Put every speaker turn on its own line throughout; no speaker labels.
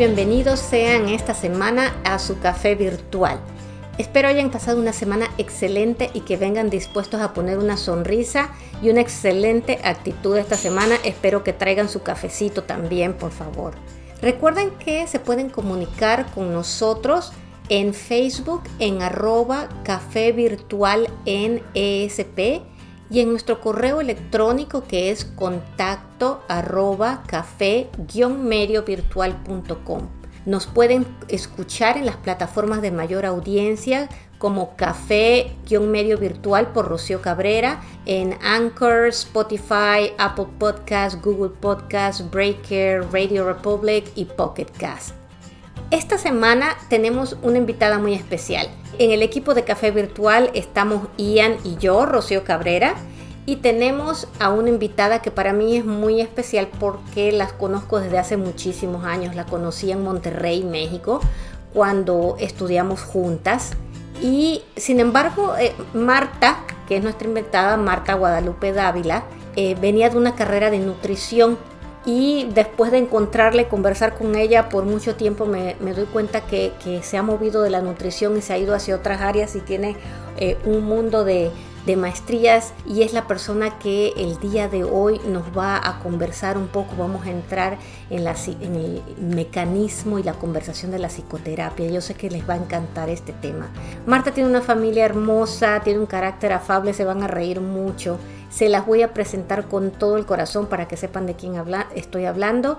bienvenidos sean esta semana a su café virtual. Espero hayan pasado una semana excelente y que vengan dispuestos a poner una sonrisa y una excelente actitud esta semana. Espero que traigan su cafecito también, por favor. Recuerden que se pueden comunicar con nosotros en Facebook en arroba café virtual en ESP y en nuestro correo electrónico que es contacto arroba café-mediovirtual.com. Nos pueden escuchar en las plataformas de mayor audiencia como Café-Medio Virtual por Rocío Cabrera en Anchor, Spotify, Apple Podcasts, Google Podcasts, Breaker, Radio Republic y Pocket Cast. Esta semana tenemos una invitada muy especial. En el equipo de Café Virtual estamos Ian y yo, Rocío Cabrera, y tenemos a una invitada que para mí es muy especial porque las conozco desde hace muchísimos años. La conocí en Monterrey, México, cuando estudiamos juntas. Y sin embargo, eh, Marta, que es nuestra invitada, Marta Guadalupe Dávila, eh, venía de una carrera de nutrición y después de encontrarle, conversar con ella por mucho tiempo, me, doy cuenta que, se ha movido de la nutrición y se ha ido hacia otras áreas y tiene eh, un mundo de, de maestrías y es la persona que el día de hoy nos va a conversar un poco, vamos a entrar en, el mecanismo y la conversación de la psicoterapia. Yo sé que les va a encantar este tema. Marta tiene una familia hermosa, tiene un carácter afable, se van a reír mucho. Se las voy a presentar con todo el corazón para que sepan de quién habla, estoy hablando.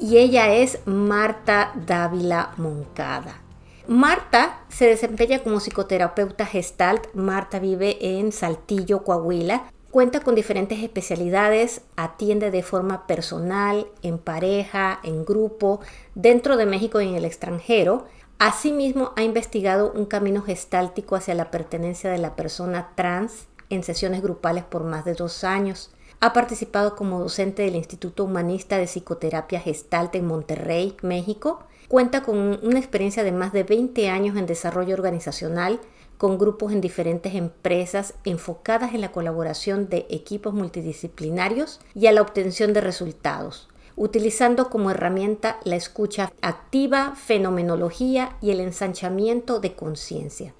Y ella es Marta Dávila Moncada. Marta se desempeña como psicoterapeuta gestalt. Marta vive en Saltillo, Coahuila. Cuenta con diferentes especialidades, atiende de forma personal, en pareja, en grupo, dentro de México y en el extranjero. Asimismo, ha investigado un camino gestáltico hacia la pertenencia de la persona trans en sesiones grupales por más de dos años. Ha participado como docente del Instituto Humanista de Psicoterapia Gestalt en Monterrey, México Cuenta con una experiencia de más de 20 años en desarrollo organizacional, con grupos en diferentes empresas enfocadas en la colaboración de equipos multidisciplinarios y a la obtención de resultados, utilizando como herramienta la escucha activa, fenomenología y el ensanchamiento de conciencia.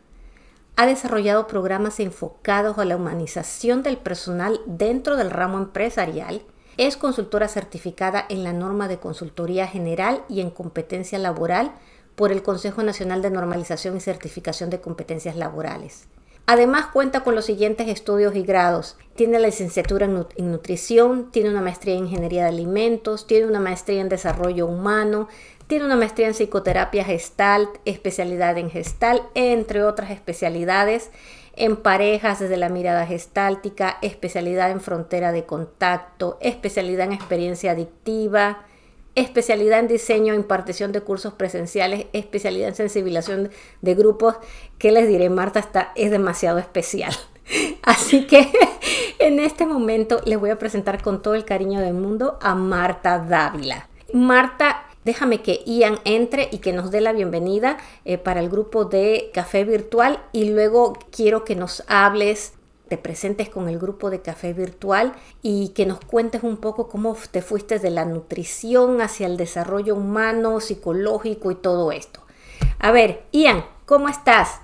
Ha desarrollado programas enfocados a la humanización del personal dentro del ramo empresarial es consultora certificada en la norma de consultoría general y en competencia laboral por el Consejo Nacional de Normalización y Certificación de Competencias Laborales. Además cuenta con los siguientes estudios y grados. Tiene la licenciatura en, nutrición, tiene una maestría en ingeniería de alimentos, tiene una maestría en desarrollo humano, tiene una maestría en psicoterapia gestalt, especialidad en gestalt, entre otras especialidades en parejas desde la mirada gestáltica, especialidad en frontera de contacto, especialidad en experiencia adictiva, especialidad en diseño, impartición de cursos presenciales, especialidad en sensibilización de grupos, que les diré, Marta está, es demasiado especial. Así que en este momento les voy a presentar con todo el cariño del mundo a Marta Dávila. Marta Déjame que Ian entre y que nos dé la bienvenida eh, para el grupo de café virtual y luego quiero que nos hables, te presentes con el grupo de café virtual y que nos cuentes un poco cómo te fuiste de la nutrición hacia el desarrollo humano, psicológico y todo esto. A ver, Ian, ¿cómo estás?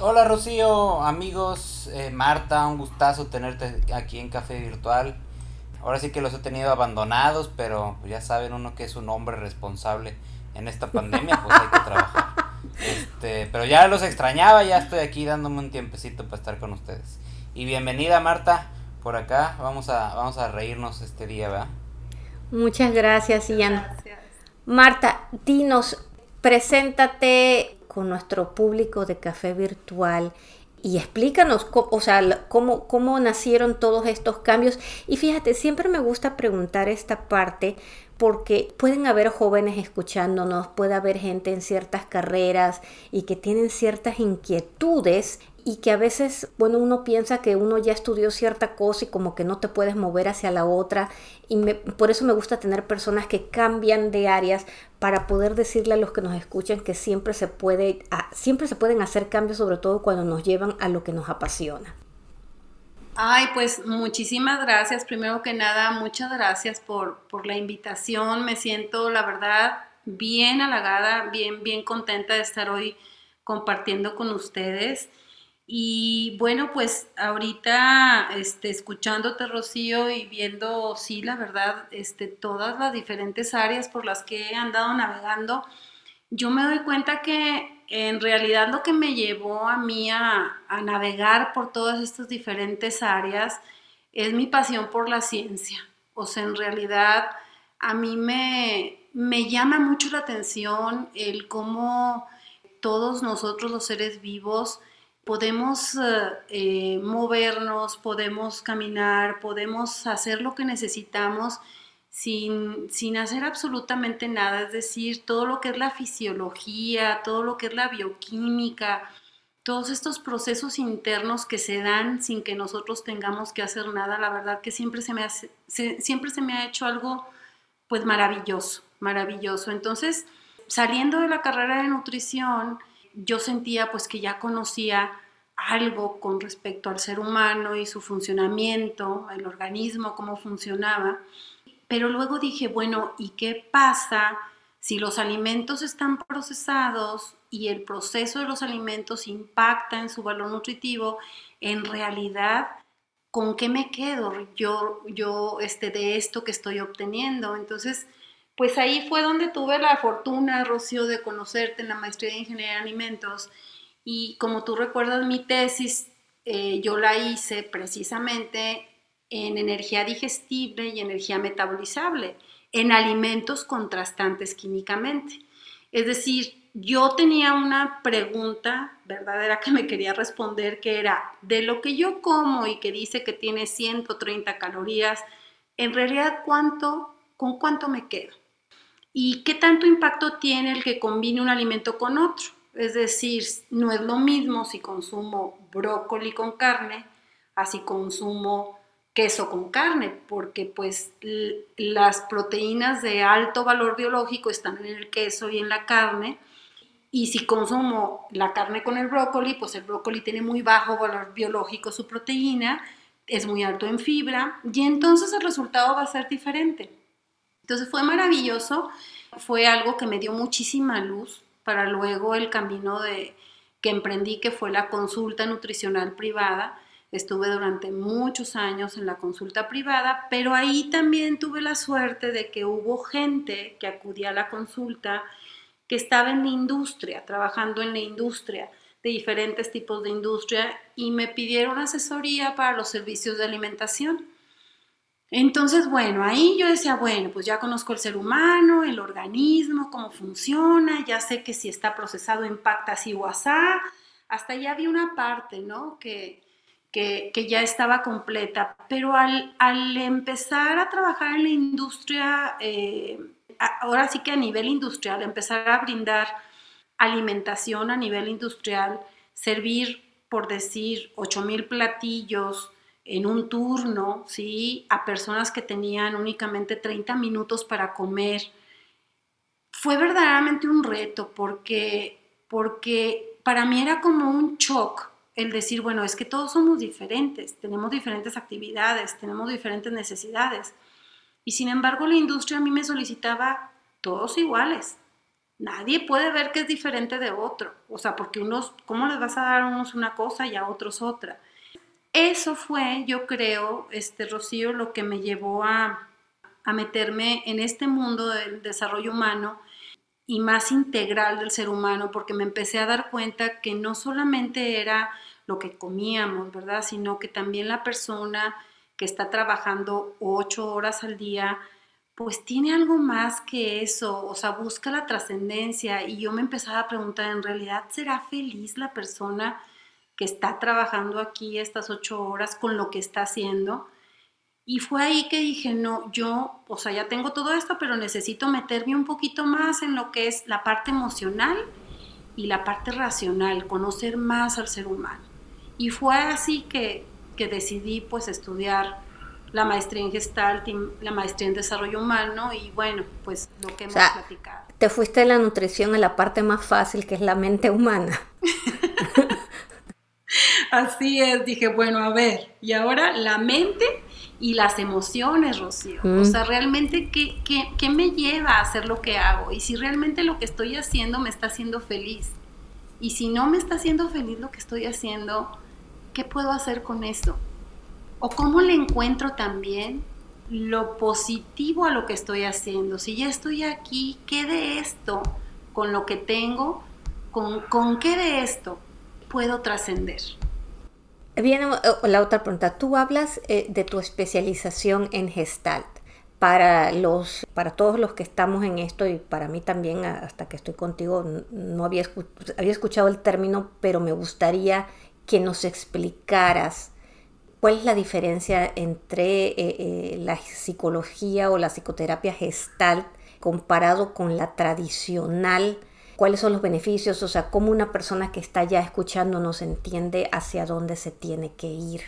Hola Rocío, amigos, eh, Marta, un gustazo tenerte aquí en Café Virtual. Ahora sí que los he tenido abandonados, pero ya saben uno que es un hombre responsable en esta pandemia, pues hay que trabajar. Este, pero ya los extrañaba, ya estoy aquí dándome un tiempecito para estar con ustedes. Y bienvenida Marta por acá, vamos a vamos a reírnos este día, ¿verdad?
Muchas gracias, Ian. Marta, dinos, preséntate con nuestro público de café virtual y explícanos o sea, cómo, cómo nacieron todos estos cambios. Y fíjate, siempre me gusta preguntar esta parte porque pueden haber jóvenes escuchándonos, puede haber gente en ciertas carreras y que tienen ciertas inquietudes y que a veces, bueno, uno piensa que uno ya estudió cierta cosa y como que no te puedes mover hacia la otra. Y por eso me gusta tener personas que cambian de áreas para poder decirle a los que nos escuchan que siempre se puede, siempre se pueden hacer cambios, sobre todo cuando nos llevan a lo que nos apasiona.
Ay, pues muchísimas gracias. Primero que nada, muchas gracias por, por la invitación. Me siento, la verdad, bien halagada, bien, bien contenta de estar hoy compartiendo con ustedes. Y bueno, pues ahorita este, escuchándote, Rocío, y viendo, sí, la verdad, este, todas las diferentes áreas por las que he andado navegando, yo me doy cuenta que en realidad lo que me llevó a mí a, a navegar por todas estas diferentes áreas es mi pasión por la ciencia. O sea, en realidad a mí me, me llama mucho la atención el cómo todos nosotros los seres vivos podemos eh, movernos, podemos caminar, podemos hacer lo que necesitamos sin, sin, hacer absolutamente nada, es decir, todo lo que es la fisiología, todo lo que es la bioquímica, todos estos procesos internos que se dan sin que nosotros tengamos que hacer nada, la verdad que siempre se me, hace, siempre se me ha hecho algo pues maravilloso, maravilloso. Entonces, saliendo de la carrera de nutrición, yo sentía pues que ya conocía algo con respecto al ser humano y su funcionamiento, el organismo, cómo funcionaba. Pero luego dije, bueno, ¿y qué pasa si los alimentos están procesados y el proceso de los alimentos impacta en su valor nutritivo? En realidad, ¿con qué me quedo yo, yo este, de esto que estoy obteniendo? Entonces, pues ahí fue donde tuve la fortuna, Rocío, de conocerte en la maestría de Ingeniería de Alimentos. Y como tú recuerdas, mi tesis eh, yo la hice precisamente en energía digestible y energía metabolizable, en alimentos contrastantes químicamente. Es decir, yo tenía una pregunta verdadera que me quería responder, que era, de lo que yo como y que dice que tiene 130 calorías, en realidad, ¿cuánto, ¿con cuánto me quedo? ¿Y qué tanto impacto tiene el que combine un alimento con otro? Es decir, no es lo mismo si consumo brócoli con carne, así consumo queso con carne, porque pues las proteínas de alto valor biológico están en el queso y en la carne, y si consumo la carne con el brócoli, pues el brócoli tiene muy bajo valor biológico su proteína, es muy alto en fibra, y entonces el resultado va a ser diferente. Entonces fue maravilloso, fue algo que me dio muchísima luz para luego el camino de, que emprendí, que fue la consulta nutricional privada. Estuve durante muchos años en la consulta privada, pero ahí también tuve la suerte de que hubo gente que acudía a la consulta que estaba en la industria, trabajando en la industria, de diferentes tipos de industria, y me pidieron asesoría para los servicios de alimentación. Entonces, bueno, ahí yo decía, bueno, pues ya conozco el ser humano, el organismo, cómo funciona, ya sé que si está procesado impacta así o asá. Hasta ya había una parte, ¿no? Que, que, ya estaba completa. Pero al, al, empezar a trabajar en la industria, eh, ahora sí que a nivel industrial, empezar a brindar alimentación a nivel industrial, servir, por decir, 8,000 platillos, en un turno, ¿sí? A personas que tenían únicamente 30 minutos para comer. Fue verdaderamente un reto porque, porque para mí era como un shock el decir, bueno, es que todos somos diferentes, tenemos diferentes actividades, tenemos diferentes necesidades. Y sin embargo la industria a mí me solicitaba todos iguales. Nadie puede ver que es diferente de otro. O sea, porque unos, ¿cómo les vas a dar a unos una cosa y a otros otra? Eso fue, yo creo, este Rocío, lo que me llevó a, meterme en este mundo del desarrollo humano y más integral del ser humano, porque me empecé a dar cuenta que no solamente era lo que comíamos, ¿verdad? Sino que también la persona que está trabajando ocho horas al día, pues tiene algo más que eso, o sea, busca la trascendencia. Y yo me empezaba a preguntar, ¿en realidad será feliz la persona que está trabajando aquí estas ocho horas con lo que está haciendo. Y fue ahí que dije, no, yo, o sea, ya tengo todo esto, pero necesito meterme un poquito más en lo que es la parte emocional y la parte racional, conocer más al ser humano. Y fue así que, que decidí pues estudiar la maestría en Gestalt la maestría en Desarrollo Humano y bueno, pues lo que hemos platicado.
Te fuiste de la nutrición a la parte más fácil que es la mente humana.
Así es, dije, bueno, a ver, y ahora la mente y las emociones, Rocío. O
Mm.
sea, realmente, ¿qué, qué, qué me lleva a hacer lo que hago? Y si realmente lo que estoy haciendo me está haciendo feliz. Y si no me está haciendo feliz lo que estoy haciendo, ¿qué puedo hacer con eso? O cómo le encuentro también lo positivo a lo que estoy haciendo. Si ya estoy aquí, ¿qué de esto, con lo que tengo, con, con qué de esto puedo trascender?
Viene eh, la otra pregunta. Tú hablas eh, de tu especialización en Gestalt. Para, los, para todos los que estamos en esto y para mí también, hasta que estoy contigo, no había, escu- había escuchado el término, pero me gustaría que nos explicaras cuál es la diferencia entre eh, la psicología o la psicoterapia Gestalt comparado con la tradicional. ¿Cuáles son los beneficios? O sea, cómo una persona que está ya escuchándonos entiende hacia dónde se tiene que ir.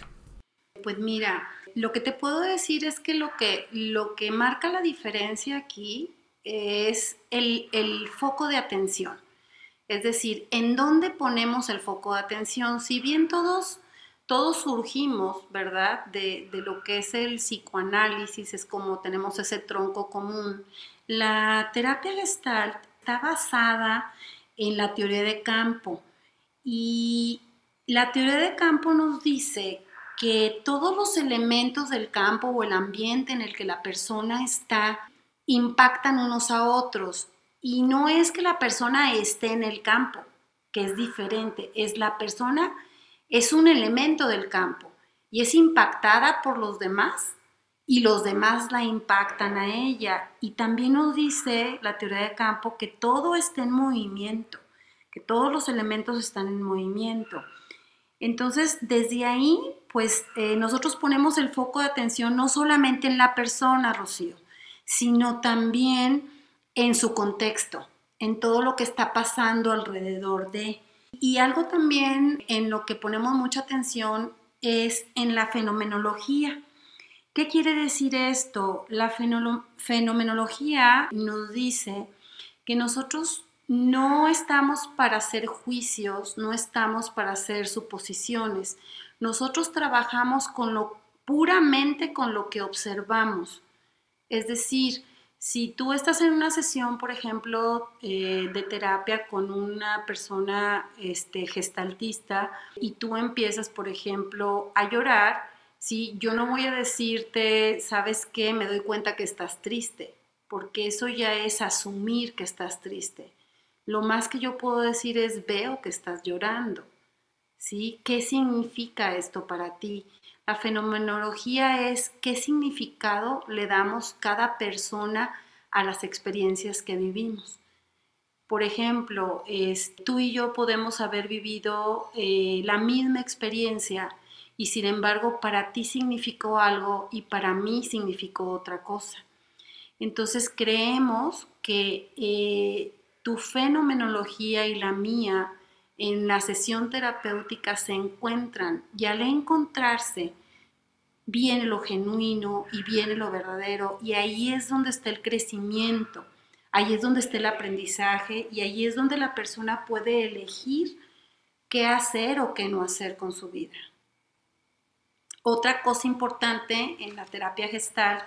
Pues mira, lo que te puedo decir es que lo que, lo que marca la diferencia aquí es el, el foco de atención. Es decir, en dónde ponemos el foco de atención. Si bien todos, todos surgimos, ¿verdad? De, de lo que es el psicoanálisis, es como tenemos ese tronco común. La terapia gestalt está basada en la teoría de campo y la teoría de campo nos dice que todos los elementos del campo o el ambiente en el que la persona está impactan unos a otros. Y no es que la persona esté en el campo, que es diferente, es la persona, es un elemento del campo y es impactada por los demás y los demás la impactan a ella. Y también nos dice la teoría de campo que todo está en movimiento, que todos los elementos están en movimiento. Entonces, desde ahí, pues eh, nosotros ponemos el foco de atención no solamente en la persona, Rocío, sino también en su contexto, en todo lo que está pasando alrededor de. Y algo también en lo que ponemos mucha atención es en la fenomenología. ¿Qué quiere decir esto? La fenomenología nos dice que nosotros no estamos para hacer juicios, no estamos para hacer suposiciones. Nosotros trabajamos con lo puramente con lo que observamos. Es decir, si tú estás en una sesión, por ejemplo, eh, de terapia con una persona este, gestaltista y tú empiezas, por ejemplo, a llorar, ¿sí? yo no voy a decirte, ¿sabes qué? Me doy cuenta que estás triste, porque eso ya es asumir que estás triste. Lo más que yo puedo decir es, veo que estás llorando. ¿Sí? ¿Qué significa esto para ti? La fenomenología es qué significado le damos cada persona a las experiencias que vivimos. Por ejemplo, es, tú y yo podemos haber vivido eh, la misma experiencia y sin embargo para ti significó algo y para mí significó otra cosa. Entonces creemos que eh, tu fenomenología y la mía en la sesión terapéutica se encuentran y al encontrarse viene lo genuino y viene lo verdadero y ahí es donde está el crecimiento, ahí es donde está el aprendizaje y ahí es donde la persona puede elegir qué hacer o qué no hacer con su vida. Otra cosa importante en la terapia gestal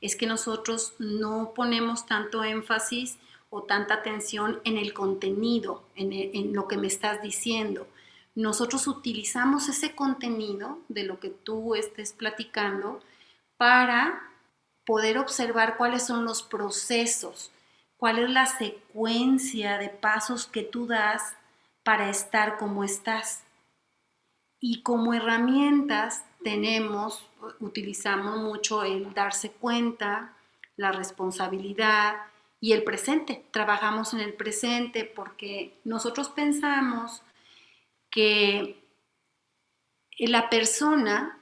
es que nosotros no ponemos tanto énfasis o tanta atención en el contenido, en, el, en, lo que me estás diciendo. Nosotros utilizamos ese contenido de lo que tú estés platicando para poder observar cuáles son los procesos, cuál es la secuencia de pasos que tú das para estar como estás. Y como herramientas tenemos, utilizamos mucho el darse cuenta, la responsabilidad, y el presente. Trabajamos en el presente porque nosotros pensamos que la persona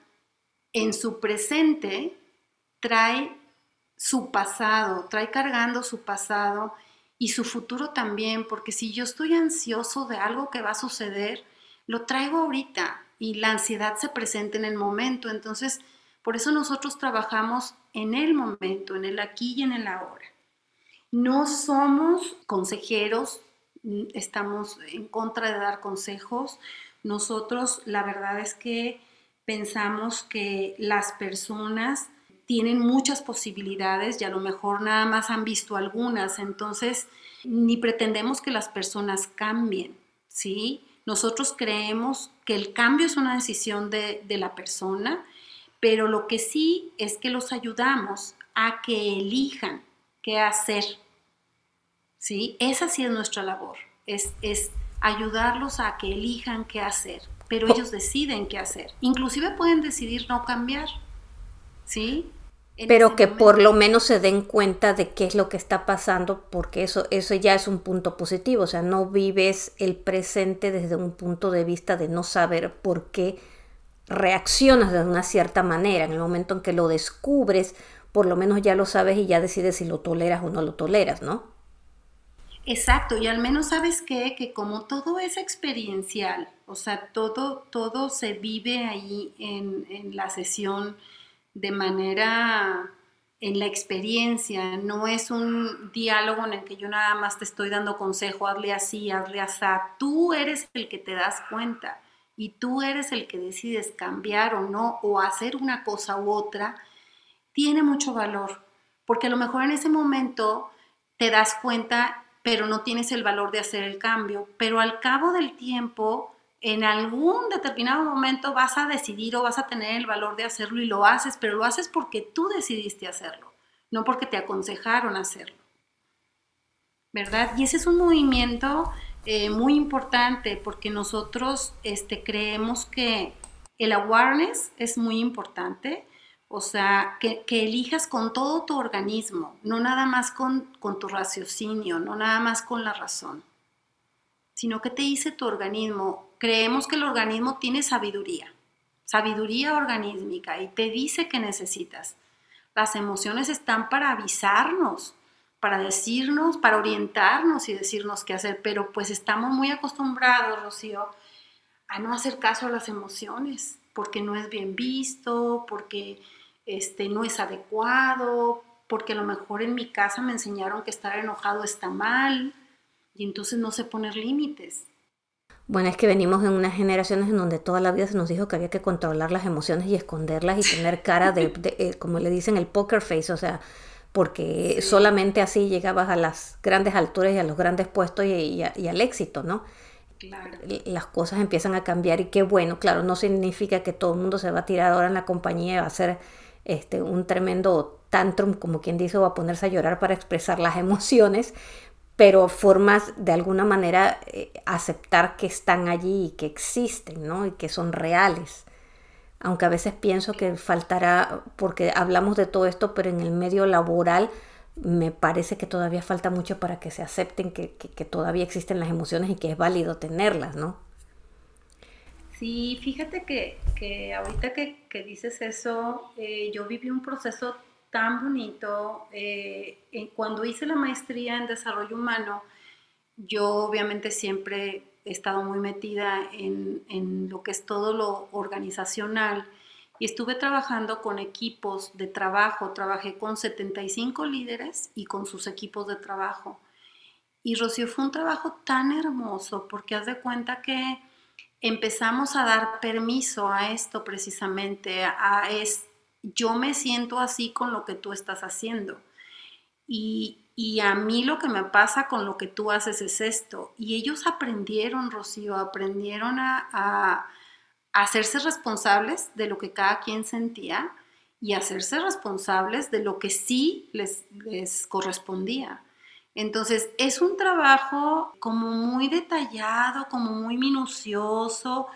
en su presente trae su pasado, trae cargando su pasado y su futuro también, porque si yo estoy ansioso de algo que va a suceder, lo traigo ahorita y la ansiedad se presenta en el momento. Entonces, por eso nosotros trabajamos en el momento, en el aquí y en el ahora. No somos consejeros, estamos en contra de dar consejos, Nosotros la verdad es que pensamos que las personas tienen muchas posibilidades y a lo mejor nada más han visto algunas, entonces ni pretendemos que las personas cambien, ¿sí? Nosotros creemos que el cambio es una decisión de, de la persona, pero lo que sí es que los ayudamos a que elijan qué hacer, ¿sí? Esa sí es nuestra labor, es, es ayudarlos a que elijan qué hacer, pero ellos deciden qué hacer. Inclusive pueden decidir no cambiar, ¿sí?
Pero que por lo menos se den cuenta de qué es lo que está pasando, porque eso, eso ya es un punto positivo, o sea, no vives el presente desde un punto de vista de no saber por qué reaccionas de una cierta manera. En el momento en que lo descubres, por lo menos ya lo sabes y ya decides si lo toleras o no lo toleras, ¿no?
Exacto, y al menos sabes que, que como todo es experiencial, o sea, todo, todo se vive ahí en, en la sesión de manera en la experiencia, no es un diálogo en el que yo nada más te estoy dando consejo, hazle así, hazle así. Tú eres el que te das cuenta y tú eres el que decides cambiar o no, o hacer una cosa u otra, tiene mucho valor, porque a lo mejor en ese momento te das cuenta, pero no tienes el valor de hacer el cambio, pero al cabo del tiempo en algún determinado momento vas a decidir o vas a tener el valor de hacerlo y lo haces, pero lo haces porque tú decidiste hacerlo, no porque te aconsejaron hacerlo. ¿Verdad? Y ese es un movimiento eh, muy importante porque nosotros este, creemos que el awareness es muy importante, o sea, que, elijas con todo tu organismo, no nada más con, con tu raciocinio, no nada más con la razón, sino que te dice tu organismo, creemos que el organismo tiene sabiduría, sabiduría organísmica y te dice que necesitas. Las emociones están para avisarnos, para decirnos, para orientarnos y decirnos qué hacer, pero pues estamos muy acostumbrados, Rocío, a no hacer caso a las emociones, porque no es bien visto, porque este, no es adecuado, porque a lo mejor en mi casa me enseñaron que estar enojado está mal, y entonces no sé poner límites.
Bueno, es que venimos en unas generaciones en donde toda la vida se nos dijo que había que controlar las emociones y esconderlas y tener cara de, eh, como le dicen, el poker face, o sea, porque solamente así llegabas a las grandes alturas y a los grandes puestos y, al éxito, ¿no? Claro. Las cosas empiezan a cambiar y qué bueno, claro, no significa que todo el mundo se va a tirar ahora en la compañía y va a hacer este, un tremendo tantrum, como quien dice, o a ponerse a llorar para expresar las emociones, pero formas de alguna manera eh, aceptar que están allí y que existen, ¿no? Y que son reales. Aunque a veces pienso que faltará, porque hablamos de todo esto, pero en el medio laboral me parece que todavía falta mucho para que se acepten que, todavía existen las emociones y que es válido tenerlas, ¿no?
Sí, fíjate que, ahorita que, dices eso, eh, yo viví un proceso tan bonito. Eh, cuando hice la maestría en desarrollo humano, yo obviamente siempre he estado muy metida en, en, lo que es todo lo organizacional y estuve trabajando con equipos de trabajo. Trabajé con 75 líderes y con sus equipos de trabajo. Y Rocío fue un trabajo tan hermoso porque haz de cuenta que empezamos a dar permiso a esto precisamente, a, este yo me siento así con lo que tú estás haciendo. Y, a mí lo que me pasa con lo que tú haces es esto. Y ellos aprendieron, Rocío, aprendieron a, hacerse responsables de lo que cada quien sentía y hacerse responsables de lo que sí les, les correspondía. Entonces, es un trabajo como muy detallado, como muy minucioso,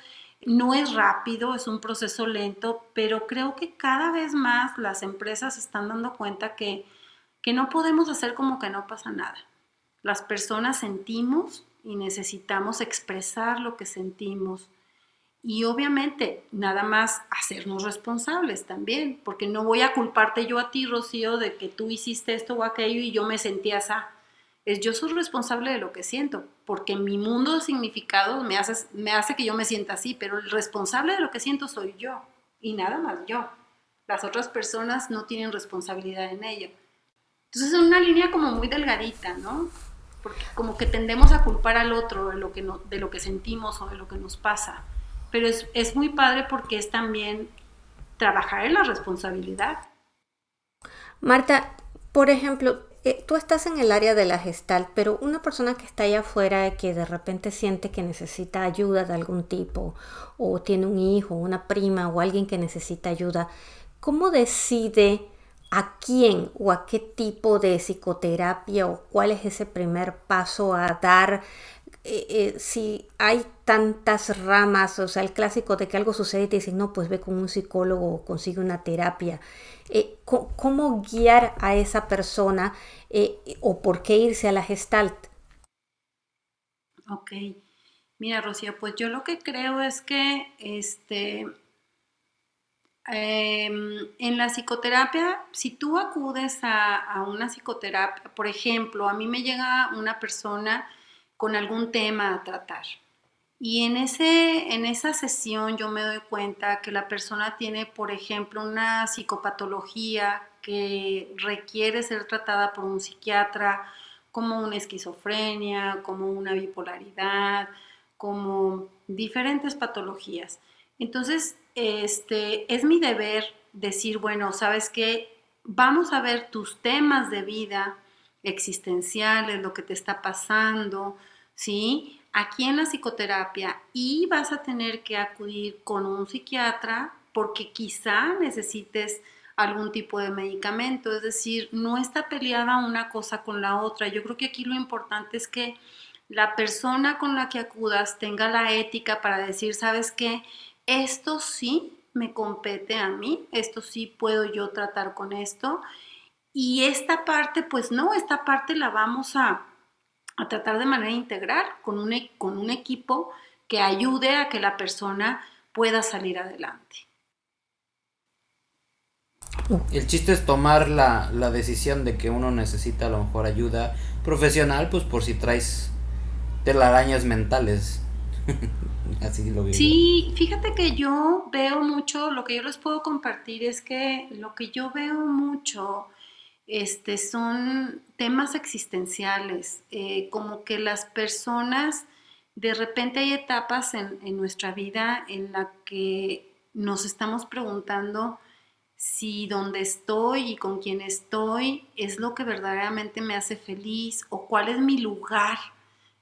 no es rápido, es un proceso lento, pero creo que cada vez más las empresas están dando cuenta que, que no podemos hacer como que no pasa nada. Las personas sentimos y necesitamos expresar lo que sentimos. Y obviamente, nada más hacernos responsables también, porque no voy a culparte yo a ti, Rocío, de que tú hiciste esto o aquello y yo me sentía así es yo soy responsable de lo que siento, porque mi mundo de significado me hace, me hace que yo me sienta así, pero el responsable de lo que siento soy yo y nada más yo. Las otras personas no tienen responsabilidad en ello. Entonces es una línea como muy delgadita, ¿no? Porque como que tendemos a culpar al otro de lo que, no, de lo que sentimos o de lo que nos pasa. pero es, es muy padre porque es también trabajar en la responsabilidad.
Marta, por ejemplo, eh, tú estás en el área de la gestal, pero una persona que está allá afuera que de repente siente que necesita ayuda de algún tipo, o tiene un hijo, una prima o alguien que necesita ayuda, ¿cómo decide a quién o a qué tipo de psicoterapia o cuál es ese primer paso a dar? Eh, eh, si hay tantas ramas, o sea, el clásico de que algo sucede y te dicen, no, pues ve con un psicólogo o consigue una terapia. Eh, cómo guiar a esa persona eh, o por qué irse a la gestalt.
Ok, mira Rocío, pues yo lo que creo es que este, em, en la psicoterapia, si tú acudes a, a una psicoterapia, por ejemplo, a mí me llega una persona con algún tema a tratar, y en, ese, en esa sesión yo me doy cuenta que la persona tiene, por ejemplo, una psicopatología que requiere ser tratada por un psiquiatra, como una esquizofrenia, como una bipolaridad, como diferentes patologías. Entonces, este, es mi deber decir, bueno, sabes qué, vamos a ver tus temas de vida existenciales, lo que te está pasando, ¿sí? Aquí en la psicoterapia y vas a tener que acudir con un psiquiatra porque quizá necesites algún tipo de medicamento, es decir, no está peleada una cosa con la otra. Yo creo que aquí lo importante es que la persona con la que acudas tenga la ética para decir, ¿sabes qué? Esto sí me compete a mí, esto sí puedo yo tratar con esto. Y esta parte, pues no, esta parte la vamos a, a tratar de manera integral con un, e, con un equipo que ayude a que la persona pueda salir adelante.
El chiste es tomar la, decisión de que uno necesita a lo mejor ayuda profesional, pues por si traes telarañas mentales. Así lo veo.
Sí, fíjate que yo veo mucho, lo que yo les puedo compartir es que lo que yo veo mucho este, son temas existenciales, eh, como que las personas, de repente hay etapas en, en nuestra vida en la que nos estamos preguntando si donde estoy y con quién estoy es lo que verdaderamente me hace feliz o cuál es mi lugar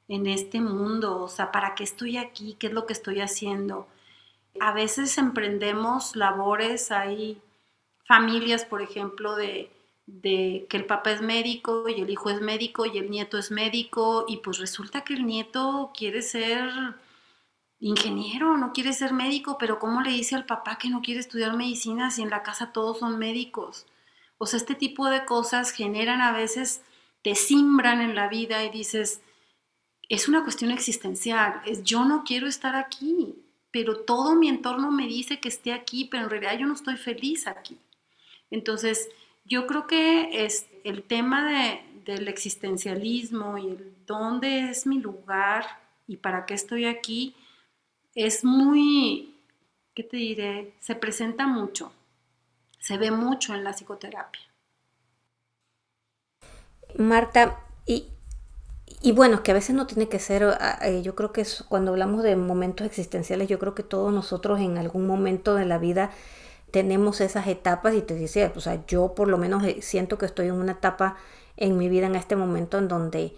en este mundo, o sea, ¿para qué estoy aquí? ¿Qué es lo que estoy haciendo? A veces emprendemos labores, hay familias, por ejemplo, de de que el papá es médico y el hijo es médico y el nieto es médico y pues resulta que el nieto quiere ser ingeniero, no quiere ser médico, pero ¿cómo le dice al papá que no quiere estudiar medicina si en la casa todos son médicos? O sea, este tipo de cosas generan a veces, te simbran en la vida y dices, es una cuestión existencial, es yo no quiero estar aquí, pero todo mi entorno me dice que esté aquí, pero en realidad yo no estoy feliz aquí. Entonces, yo creo que es el tema del existencialismo y el dónde es mi lugar y para qué estoy aquí es muy, ¿qué te diré? Se presenta mucho, se ve mucho en la psicoterapia.
Marta, y, y bueno, que a veces no tiene que ser, ah, eh, yo creo que cuando hablamos de momentos existenciales, yo creo que todos nosotros en algún momento de la vida tenemos esas etapas y te decía, o sea, yo por lo menos eh, siento que estoy en una etapa en mi vida en este momento en donde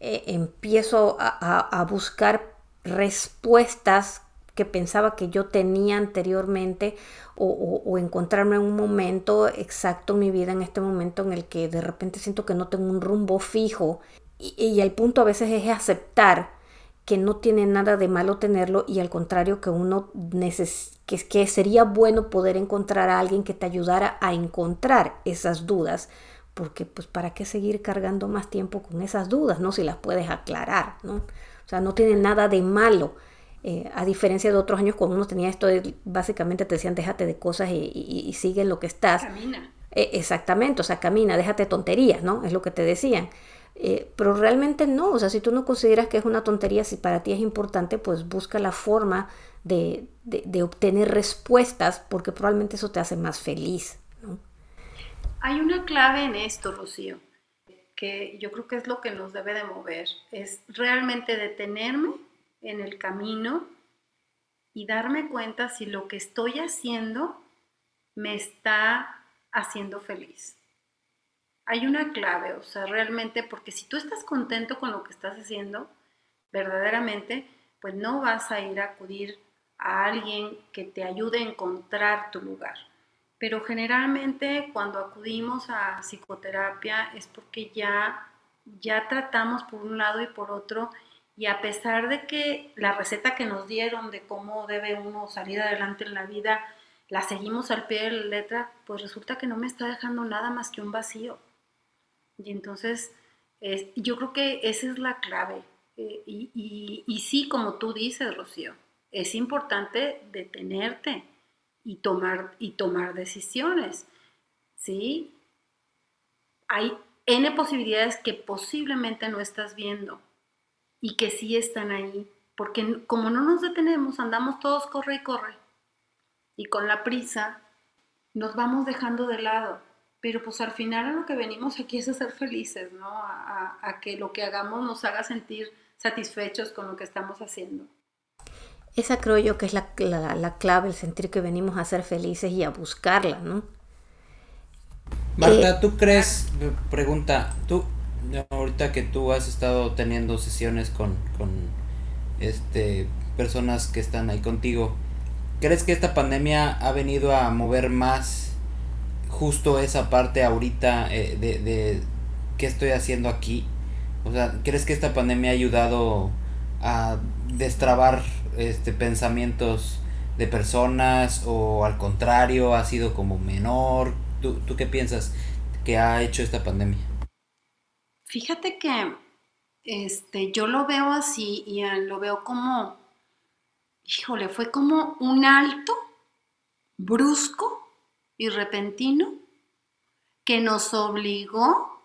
eh, empiezo a, buscar respuestas que pensaba que yo tenía anteriormente o, encontrarme en un momento exacto en mi vida, en este momento en el que de repente siento que no tengo un rumbo fijo. Y, y el punto a veces es aceptar que no tiene nada de malo tenerlo y al contrario que uno que, que sería bueno poder encontrar a alguien que te ayudara a encontrar esas dudas porque pues para qué seguir cargando más tiempo con esas dudas, ¿no? Si las puedes aclarar, ¿no? O sea, no tiene nada de malo. Eh, a diferencia de otros años cuando uno tenía esto, básicamente te decían déjate de cosas y, sigue en lo que estás.
Camina.
Eh, exactamente, o sea, camina, déjate tonterías, ¿no? Es lo que te decían. Eh, pero realmente no, o sea, si tú no consideras que es una tontería, si para ti es importante, pues busca la forma de, obtener respuestas porque probablemente eso te hace más feliz.
Hay una clave en esto, Rocío, que yo creo que es lo que nos debe de mover, es realmente detenerme en el camino y darme cuenta si lo que estoy haciendo me está haciendo feliz. Hay una clave, o sea, realmente, porque si tú estás contento con lo que estás haciendo, verdaderamente, pues no vas a ir a acudir a alguien que te ayude a encontrar tu lugar. Pero generalmente cuando acudimos a psicoterapia es porque ya, ya tratamos por un lado y por otro y a pesar de que la receta que nos dieron de cómo debe uno salir adelante en la vida, la seguimos al pie de la letra, pues resulta que no me está dejando nada más que un vacío. Y entonces, yo creo que esa es la clave. Eh, y, y, sí, como tú dices, Rocío, es importante detenerte y tomar, y tomar decisiones. ¿Sí? Hay N posibilidades que posiblemente no estás viendo y que sí están ahí, porque como no nos detenemos, andamos todos corre y corre. Y con la prisa nos vamos dejando de lado. Pero pues al final a lo que venimos aquí es a ser felices, ¿no? A, que lo que hagamos nos haga sentir satisfechos con lo que estamos haciendo.
Esa creo yo que es la, la, clave, el sentir que venimos a ser felices y a buscarla, ¿no?
Marta, eh, ¿tú crees, pregunta, tú ahorita que tú has estado teniendo sesiones con, con este, personas que están ahí contigo, ¿crees que esta pandemia ha venido a mover más justo esa parte ahorita eh, de, de qué estoy haciendo aquí? O sea, ¿crees que esta pandemia ha ayudado a destrabar este pensamientos de personas o al contrario ha sido como menor? ¿Tú, tú qué piensas que ha hecho esta pandemia?
Fíjate que este, yo lo veo así y lo veo como, híjole, fue como un alto, brusco y repentino que nos obligó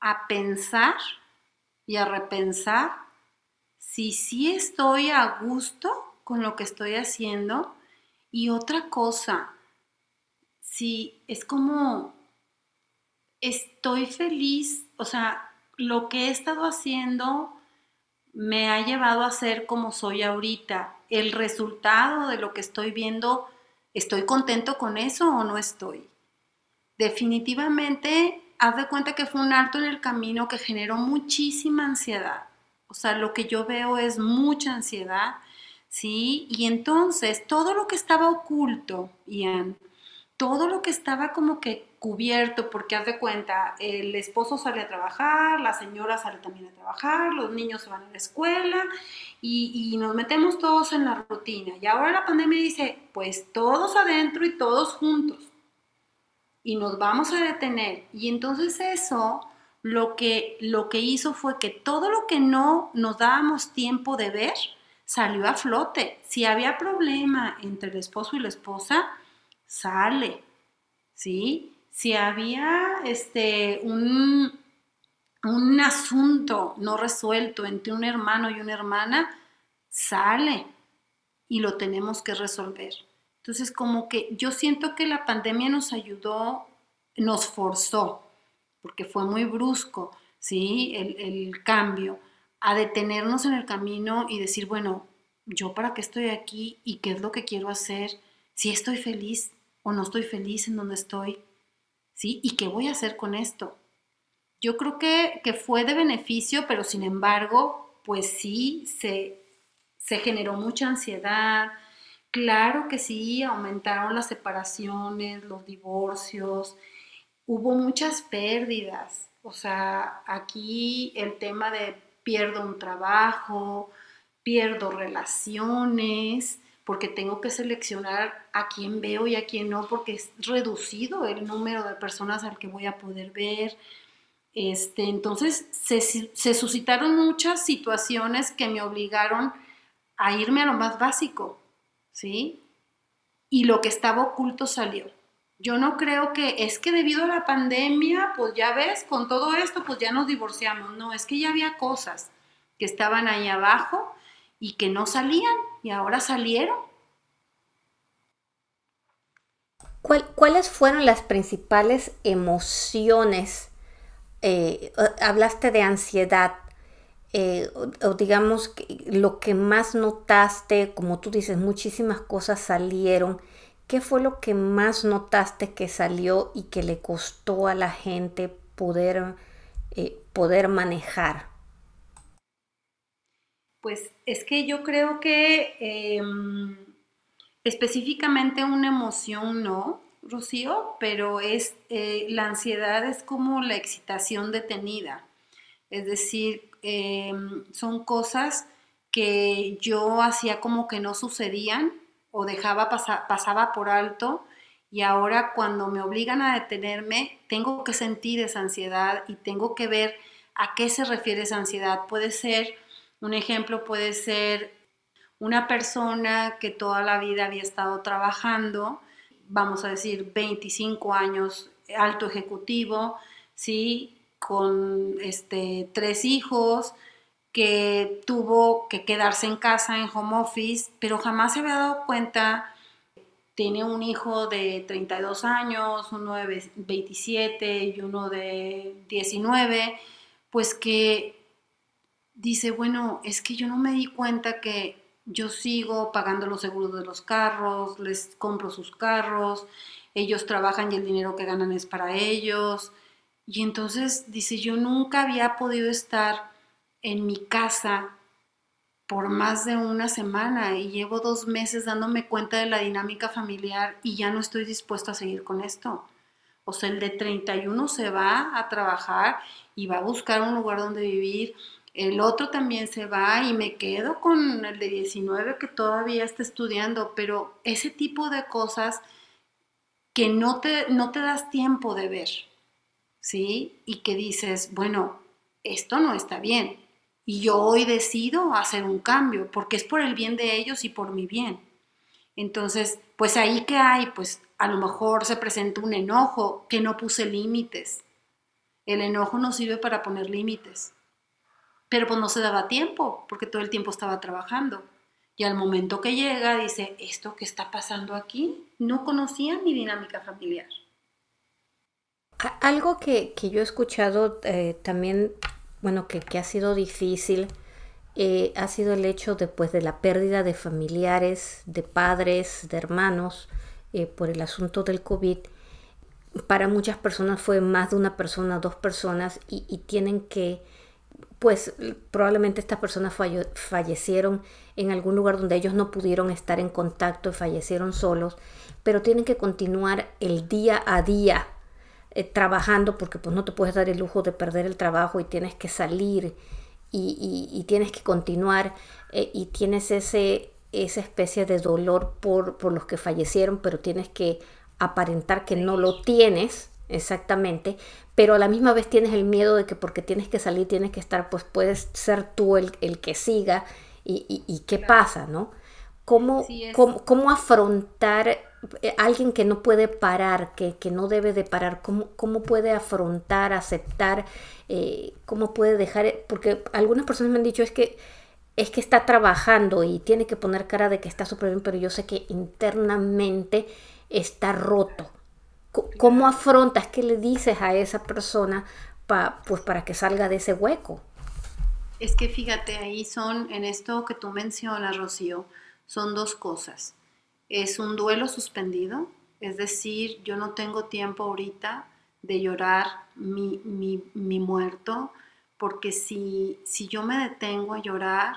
a pensar y a repensar si sí estoy a gusto con lo que estoy haciendo y otra cosa, si es como estoy feliz, o sea, lo que he estado haciendo me ha llevado a ser como soy ahorita. El resultado de lo que estoy viendo, ¿estoy contento con eso o no estoy? Definitivamente, haz de cuenta que fue un alto en el camino que generó muchísima ansiedad. O sea, lo que yo veo es mucha ansiedad, ¿sí? Y entonces, todo lo que estaba oculto, Ian, todo lo que estaba como que cubierto, porque haz de cuenta, el esposo sale a trabajar, la señora sale también a trabajar, los niños se van a la escuela y, nos metemos todos en la rutina. Y ahora la pandemia dice, pues todos adentro y todos juntos. Y nos vamos a detener. Y entonces eso lo que, lo que hizo fue que todo lo que no nos dábamos tiempo de ver salió a flote. Si había problema entre el esposo y la esposa, sale, ¿sí? si había este, un, un asunto no resuelto entre un hermano y una hermana, sale y lo tenemos que resolver. Entonces, como que yo siento que la pandemia nos ayudó, nos forzó, porque fue muy brusco, ¿sí? El, el, cambio, a detenernos en el camino y decir, bueno, yo para qué estoy aquí y qué es lo que quiero hacer, si estoy feliz o no estoy feliz en donde estoy, ¿sí? ¿Y qué voy a hacer con esto? Yo creo que, fue de beneficio, pero sin embargo, pues sí, se, se generó mucha ansiedad. Claro que sí, aumentaron las separaciones, los divorcios, hubo muchas pérdidas. O sea, aquí el tema de pierdo un trabajo, pierdo relaciones, porque tengo que seleccionar a quién veo y a quién no, porque es reducido el número de personas al que voy a poder ver. Este, entonces se, se suscitaron muchas situaciones que me obligaron a irme a lo más básico, ¿sí? Y lo que estaba oculto salió. Yo no creo que es que debido a la pandemia, pues ya ves, con todo esto, pues ya nos divorciamos. No, es que ya había cosas que estaban ahí abajo y que no salían y ahora salieron.
¿Cuáles fueron las principales emociones? Eh, hablaste de ansiedad. eh, o, digamos lo que más notaste, como tú dices, muchísimas cosas salieron. ¿Qué fue lo que más notaste que salió y que le costó a la gente poder, eh, poder manejar?
Pues es que yo creo que em, específicamente una emoción no, Rocío, pero es eh, la ansiedad es como la excitación detenida. Es decir, em, son cosas que yo hacía como que no sucedían o dejaba pasar, pasaba por alto y ahora cuando me obligan a detenerme, tengo que sentir esa ansiedad y tengo que ver a qué se refiere esa ansiedad. Puede ser, un ejemplo puede ser una persona que toda la vida había estado trabajando, vamos a decir, 25 años, alto ejecutivo, ¿sí? Con este, tres hijos, que tuvo que quedarse en casa en home office, pero jamás se había dado cuenta, tiene un hijo de 32 años, uno de 27 y uno de 19, pues que dice, bueno, es que yo no me di cuenta que yo sigo pagando los seguros de los carros, les compro sus carros, ellos trabajan y el dinero que ganan es para ellos. Y entonces dice, yo nunca había podido estar en mi casa por más de una semana y llevo dos meses dándome cuenta de la dinámica familiar y ya no estoy dispuesto a seguir con esto. O sea, el de 31 se va a trabajar y va a buscar un lugar donde vivir el otro también se va y me quedo con el de 19 que todavía está estudiando, pero ese tipo de cosas que no te, no te das tiempo de ver, ¿sí? Y que dices, bueno, esto no está bien. Y yo hoy decido hacer un cambio, porque es por el bien de ellos y por mi bien. Entonces, pues ahí que hay, pues a lo mejor se presenta un enojo que no puse límites. El enojo no sirve para poner límites pero pues no se daba tiempo porque todo el tiempo estaba trabajando. Y al momento que llega dice, ¿esto que está pasando aquí? No conocía mi dinámica familiar.
Algo que, yo he escuchado eh, también, bueno, que, ha sido difícil, eh, ha sido el hecho después de la pérdida de familiares, de padres, de hermanos, eh, por el asunto del COVID. Para muchas personas fue más de una persona, dos personas, y tienen que pues probablemente estas personas fallecieron en algún lugar donde ellos no pudieron estar en contacto y fallecieron solos, pero tienen que continuar el día a día eh, trabajando porque pues no te puedes dar el lujo de perder el trabajo y tienes que salir y, tienes que continuar eh, y tienes ese, esa especie de dolor por, por los que fallecieron, pero tienes que aparentar que no lo tienes exactamente, pero a la misma vez tienes el miedo de que porque tienes que salir, tienes que estar, pues puedes ser tú el, el que siga y, y, qué pasa, ¿no? ¿Cómo, cómo, afrontar eh, alguien que no puede parar, que, que no debe de parar? ¿Cómo, cómo puede afrontar, aceptar, eh, cómo puede dejar? Porque algunas personas me han dicho es que es que está trabajando y tiene que poner cara de que está súper bien, pero yo sé que internamente está roto ¿Cómo afrontas? ¿Qué le dices a esa persona pues para que salga de ese hueco?
Es que fíjate, ahí son, en esto que tú mencionas, Rocío, son dos cosas. Es un duelo suspendido, es decir, yo no tengo tiempo ahorita de llorar mi, mi, muerto, porque si, si yo me detengo a llorar,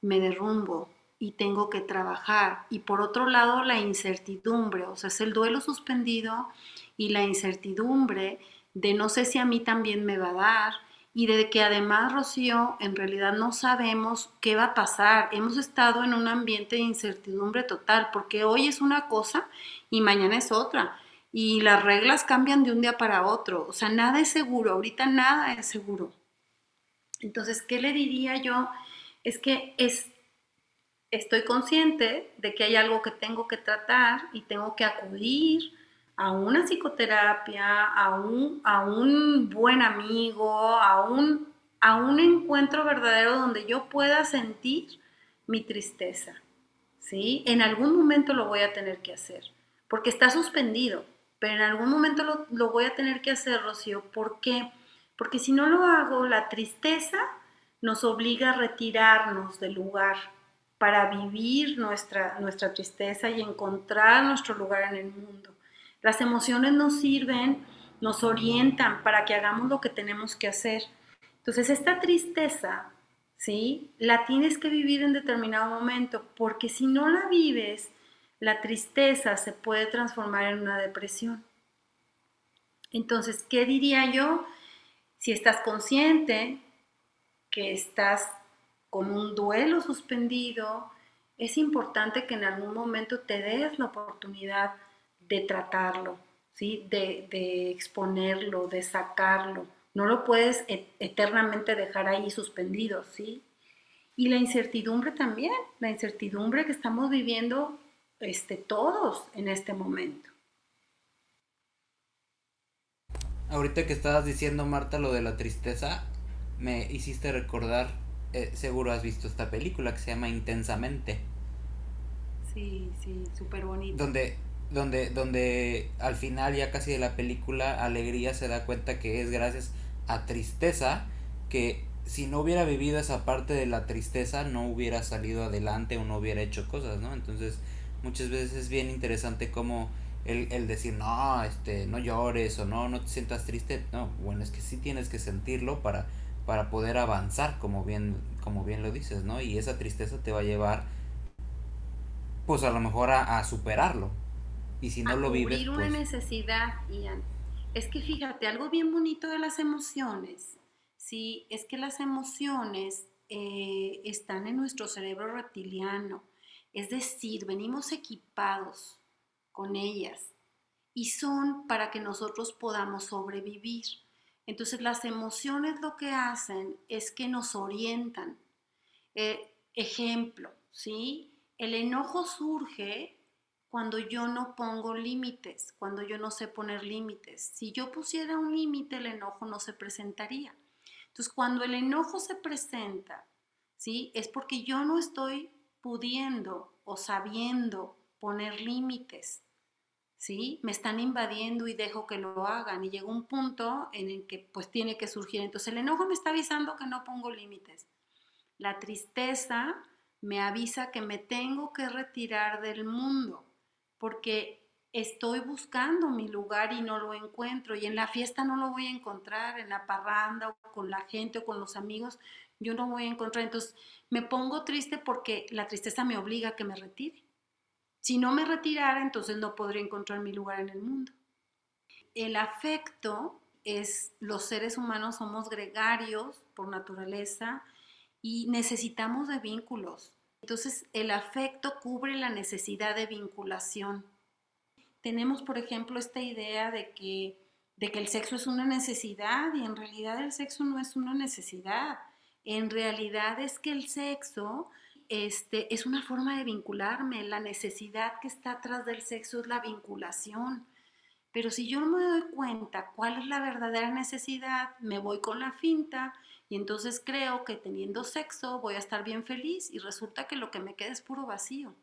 me derrumbo, y tengo que trabajar. Y por otro lado, la incertidumbre, o sea, es el duelo suspendido y la incertidumbre de no sé si a mí también me va a dar y de que además, Rocío, en realidad no sabemos qué va a pasar. Hemos estado en un ambiente de incertidumbre total, porque hoy es una cosa y mañana es otra. Y las reglas cambian de un día para otro. O sea, nada es seguro, ahorita nada es seguro. Entonces, ¿qué le diría yo? Es que es estoy consciente de que hay algo que tengo que tratar y tengo que acudir a una psicoterapia, a un, a un buen amigo, a un, a un encuentro verdadero donde yo pueda sentir mi tristeza. ¿sí? En algún momento lo voy a tener que hacer, porque está suspendido, pero en algún momento lo, lo voy a tener que hacer, Rocío. ¿Por qué? Porque si no lo hago, la tristeza nos obliga a retirarnos del lugar para vivir nuestra, nuestra tristeza y encontrar nuestro lugar en el mundo. Las emociones nos sirven, nos orientan para que hagamos lo que tenemos que hacer. Entonces, esta tristeza, ¿sí? La tienes que vivir en determinado momento, porque si no la vives, la tristeza se puede transformar en una depresión. Entonces, ¿qué diría yo? Si estás consciente que estás con un duelo suspendido, es importante que en algún momento te des la oportunidad de tratarlo, ¿sí? de, de exponerlo, de sacarlo. No lo puedes eternamente dejar ahí suspendido, ¿sí? Y la incertidumbre también, la incertidumbre que estamos viviendo este, todos en este momento.
Ahorita que estabas diciendo, Marta, lo de la tristeza, me hiciste recordar, eh, seguro has visto esta película que se llama Intensamente.
Sí, sí, súper bonito.
Donde, donde, donde al final ya casi de la película Alegría se da cuenta que es gracias a tristeza que si no hubiera vivido esa parte de la tristeza no hubiera salido adelante o no hubiera hecho cosas, ¿no? Entonces muchas veces es bien interesante como el, el decir, no, este, no llores o no, no te sientas triste. No, bueno, es que sí tienes que sentirlo para, para poder avanzar, como bien, como bien lo dices, ¿no? Y esa tristeza te va a llevar, pues a lo mejor a, superarlo. Y si no lo vives...
una pues necesidad, Ian. Es que fíjate, algo bien bonito de las emociones, sí, es que las emociones eh, están en nuestro cerebro reptiliano es decir, venimos equipados con ellas y son para que nosotros podamos sobrevivir. Entonces las emociones lo que hacen es que nos orientan. Eh, ejemplo, ¿sí? El enojo surge cuando yo no pongo límites, cuando yo no sé poner límites. Si yo pusiera un límite, el enojo no se presentaría. Entonces, cuando el enojo se presenta, ¿sí? Es porque yo no estoy pudiendo o sabiendo poner límites. ¿Sí? Me están invadiendo y dejo que lo hagan y llega un punto en el que pues tiene que surgir. Entonces el enojo me está avisando que no pongo límites. La tristeza me avisa que me tengo que retirar del mundo porque estoy buscando mi lugar y no lo encuentro y en la fiesta no lo voy a encontrar, en la parranda o con la gente o con los amigos, yo no voy a encontrar. Entonces me pongo triste porque la tristeza me obliga a que me retire. Si no me retirara, entonces no podría encontrar mi lugar en el mundo. El afecto es, los seres humanos somos gregarios por naturaleza y necesitamos de vínculos. Entonces el afecto cubre la necesidad de vinculación. Tenemos, por ejemplo, esta idea de que, de que el sexo es una necesidad y en realidad el sexo no es una necesidad en realidad es que el sexo este, es una forma de vincularme. La necesidad que está atrás del sexo es la vinculación. Pero si yo no me doy cuenta cuál es la verdadera necesidad, me voy con la finta y entonces creo que teniendo sexo voy a estar bien feliz y resulta que lo que me queda es puro vacío.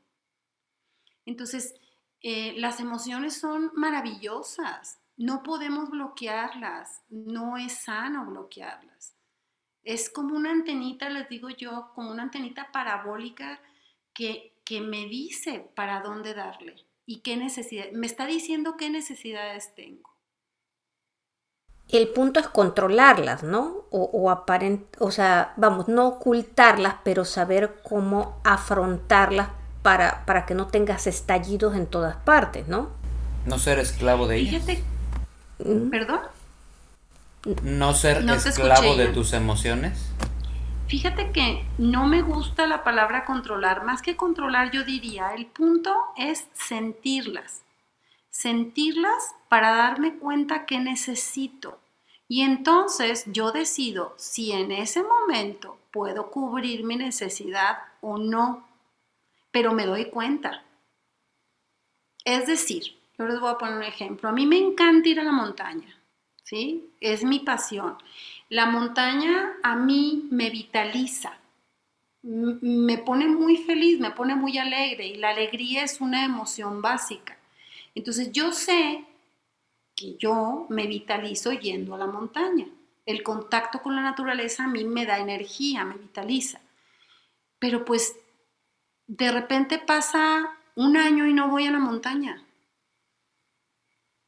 Entonces, eh, las emociones son maravillosas, no podemos bloquearlas, no es sano bloquearlas. Es como una antenita, les digo yo, como una antenita parabólica que, que me dice para dónde darle y qué necesidad, me está diciendo qué necesidades tengo.
El punto es controlarlas, ¿no? O, o, aparent, o sea, vamos, no ocultarlas, pero saber cómo afrontarlas para, para que no tengas estallidos en todas partes, ¿no?
No ser esclavo de ellas.
Fíjate, ¿Mm? ¿Perdón?
No ser esclavo de tus emociones?
Fíjate que no me gusta la palabra controlar. Más que controlar, yo diría, el punto es sentirlas. Sentirlas para darme cuenta que necesito. Y entonces yo decido si en ese momento puedo cubrir mi necesidad o no. Pero me doy cuenta. Es decir, yo les voy a poner un ejemplo. A mí me encanta ir a la montaña. ¿Sí? Es mi pasión. La montaña a mí me vitaliza, me pone muy feliz, me pone muy alegre y la alegría es una emoción básica. Entonces yo sé que yo me vitalizo yendo a la montaña. El contacto con la naturaleza a mí me da energía, me vitaliza. Pero pues de repente pasa un año y no voy a la montaña.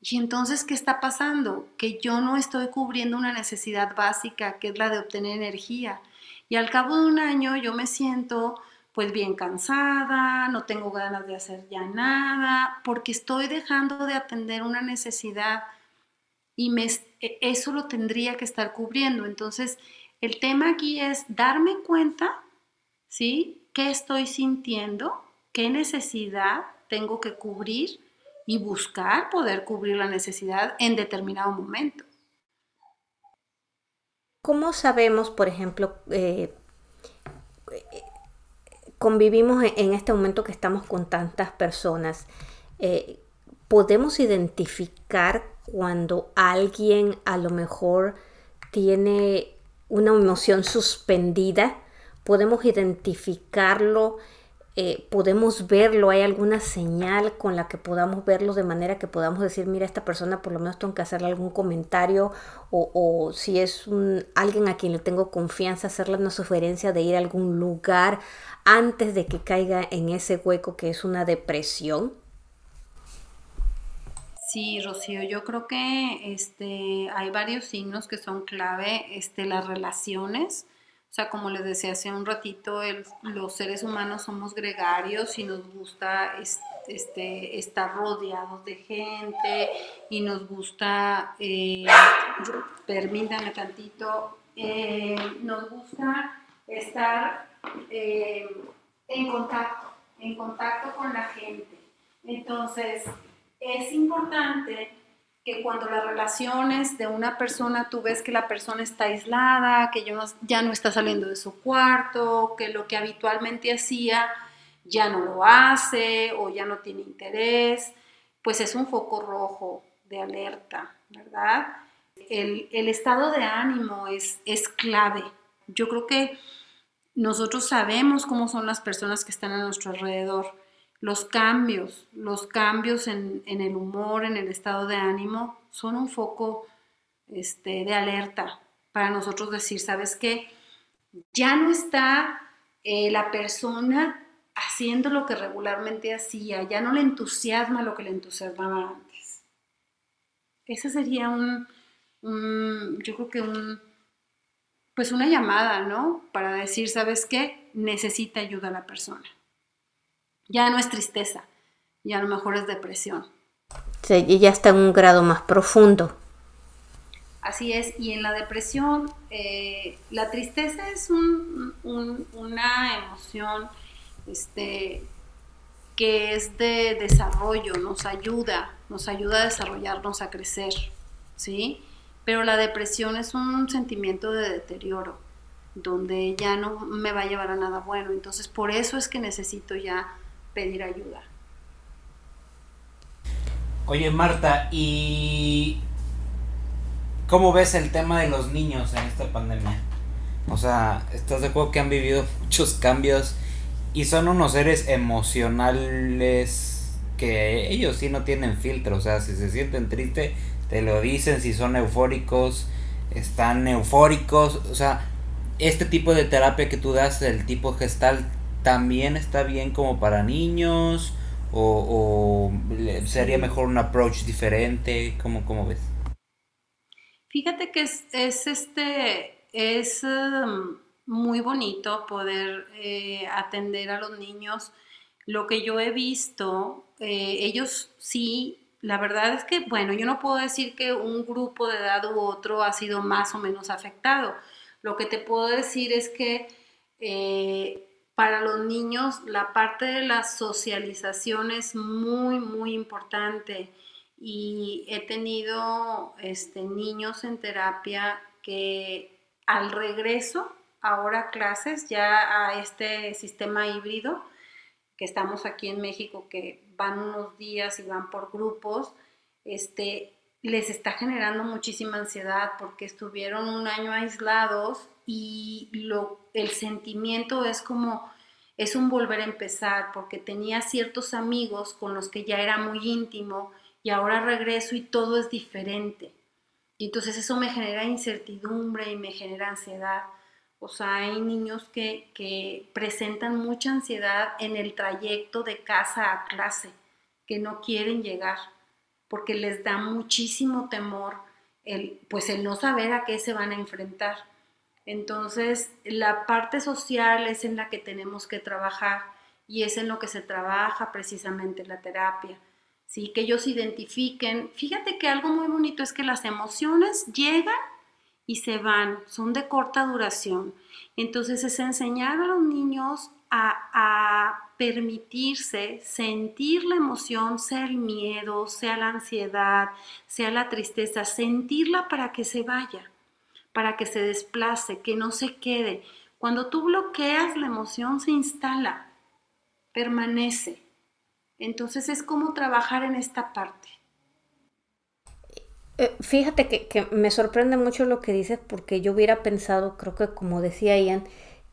Y entonces, ¿qué está pasando? Que yo no estoy cubriendo una necesidad básica, que es la de obtener energía. Y al cabo de un año yo me siento pues bien cansada, no tengo ganas de hacer ya nada, porque estoy dejando de atender una necesidad y me, e, eso lo tendría que estar cubriendo. Entonces, el tema aquí es darme cuenta, ¿sí? ¿Qué estoy sintiendo? ¿Qué necesidad tengo que cubrir? Y buscar poder cubrir la necesidad en determinado momento.
¿Cómo sabemos, por ejemplo, eh, convivimos en este momento que estamos con tantas personas? Eh, ¿Podemos identificar cuando alguien a lo mejor tiene una emoción suspendida? ¿Podemos identificarlo? Eh, podemos verlo, hay alguna señal con la que podamos verlo de manera que podamos decir, mira, esta persona por lo menos tengo que hacerle algún comentario o, si es un, alguien a quien le tengo confianza, hacerle una sugerencia de ir a algún lugar antes de que caiga en ese hueco que es una depresión.
Sí, Rocío, yo creo que este, hay varios signos que son clave, este, las relaciones, sea, como les decía hace un ratito, los seres humanos somos gregarios y nos gusta este, estar rodeados de gente y nos gusta, eh, permítanme tantito, eh, nos gusta estar eh, en contacto, en contacto con la gente. Entonces, es importante que cuando las relaciones de una persona, tú ves que la persona está aislada, que ya no está saliendo de su cuarto, que lo que habitualmente hacía ya no lo hace o ya no tiene interés, pues es un foco rojo de alerta, ¿verdad? El, estado de ánimo es, es clave. Yo creo que nosotros sabemos cómo son las personas que están a nuestro alrededor los cambios, los cambios en, el humor, en el estado de ánimo, son un foco este, de alerta para nosotros decir, ¿sabes qué? Ya no está eh, la persona haciendo lo que regularmente hacía, ya no le entusiasma lo que le entusiasmaba antes. Ese sería un, un yo creo que un, pues una llamada, ¿no? Para decir, ¿sabes qué? Necesita ayuda a la persona ya no es tristeza, ya a lo mejor es depresión.
Sí, y ya está en un grado más profundo.
Así es, y en la depresión, eh, la tristeza es una emoción este, que es de desarrollo, nos ayuda, nos ayuda a desarrollarnos, a crecer, ¿sí? Pero la depresión es un sentimiento de deterioro, donde ya no me va a llevar a nada bueno. Entonces, por eso es que necesito ya pedir ayuda.
Oye Marta, ¿y cómo ves el tema de los niños en esta pandemia? O sea, ¿estás de acuerdo que han vivido muchos cambios y son unos seres emocionales que ellos sí no tienen filtro? O sea, si se sienten tristes, te lo dicen, si son eufóricos, están eufóricos. O sea, este tipo de terapia que tú das, el tipo gestal, también está bien como para niños o, sería mejor un approach diferente ¿Cómo, cómo ves
fíjate que es, este es um, muy bonito poder eh, atender a los niños. Lo que yo he visto eh, ellos sí la verdad es que, bueno, yo no puedo decir que un grupo de edad u otro ha sido más o menos afectado. Lo que te puedo decir es que eh, para los niños la parte de la socialización es muy, muy importante. Y he tenido este, niños en terapia que al regreso, ahora clases, ya a este sistema híbrido, que estamos aquí en México, que van unos días y van por grupos, este, les está generando muchísima ansiedad porque estuvieron un año aislados y lo, el sentimiento es como, es un volver a empezar, porque tenía ciertos amigos con los que ya era muy íntimo y ahora regreso y todo es diferente. Y entonces eso me genera incertidumbre y me genera ansiedad. O sea, hay niños que, que presentan mucha ansiedad en el trayecto de casa a clase, que no quieren llegar, porque les da muchísimo temor el, pues el no saber a qué se van a enfrentar. Entonces, la parte social es en la que tenemos que trabajar y es en lo que se trabaja precisamente la terapia. ¿sí? Que ellos identifiquen. Fíjate que algo muy bonito es que las emociones llegan y se van, son de corta duración. Entonces es enseñar a los niños a, permitirse sentir la emoción, sea el miedo, sea la ansiedad, sea la tristeza, sentirla para que se vaya, para que se desplace, que no se quede. Cuando tú bloqueas la emoción se instala, permanece. Entonces es como trabajar en esta parte.
Eh, fíjate que, me sorprende mucho lo que dices porque yo hubiera pensado, creo que como decía Ian,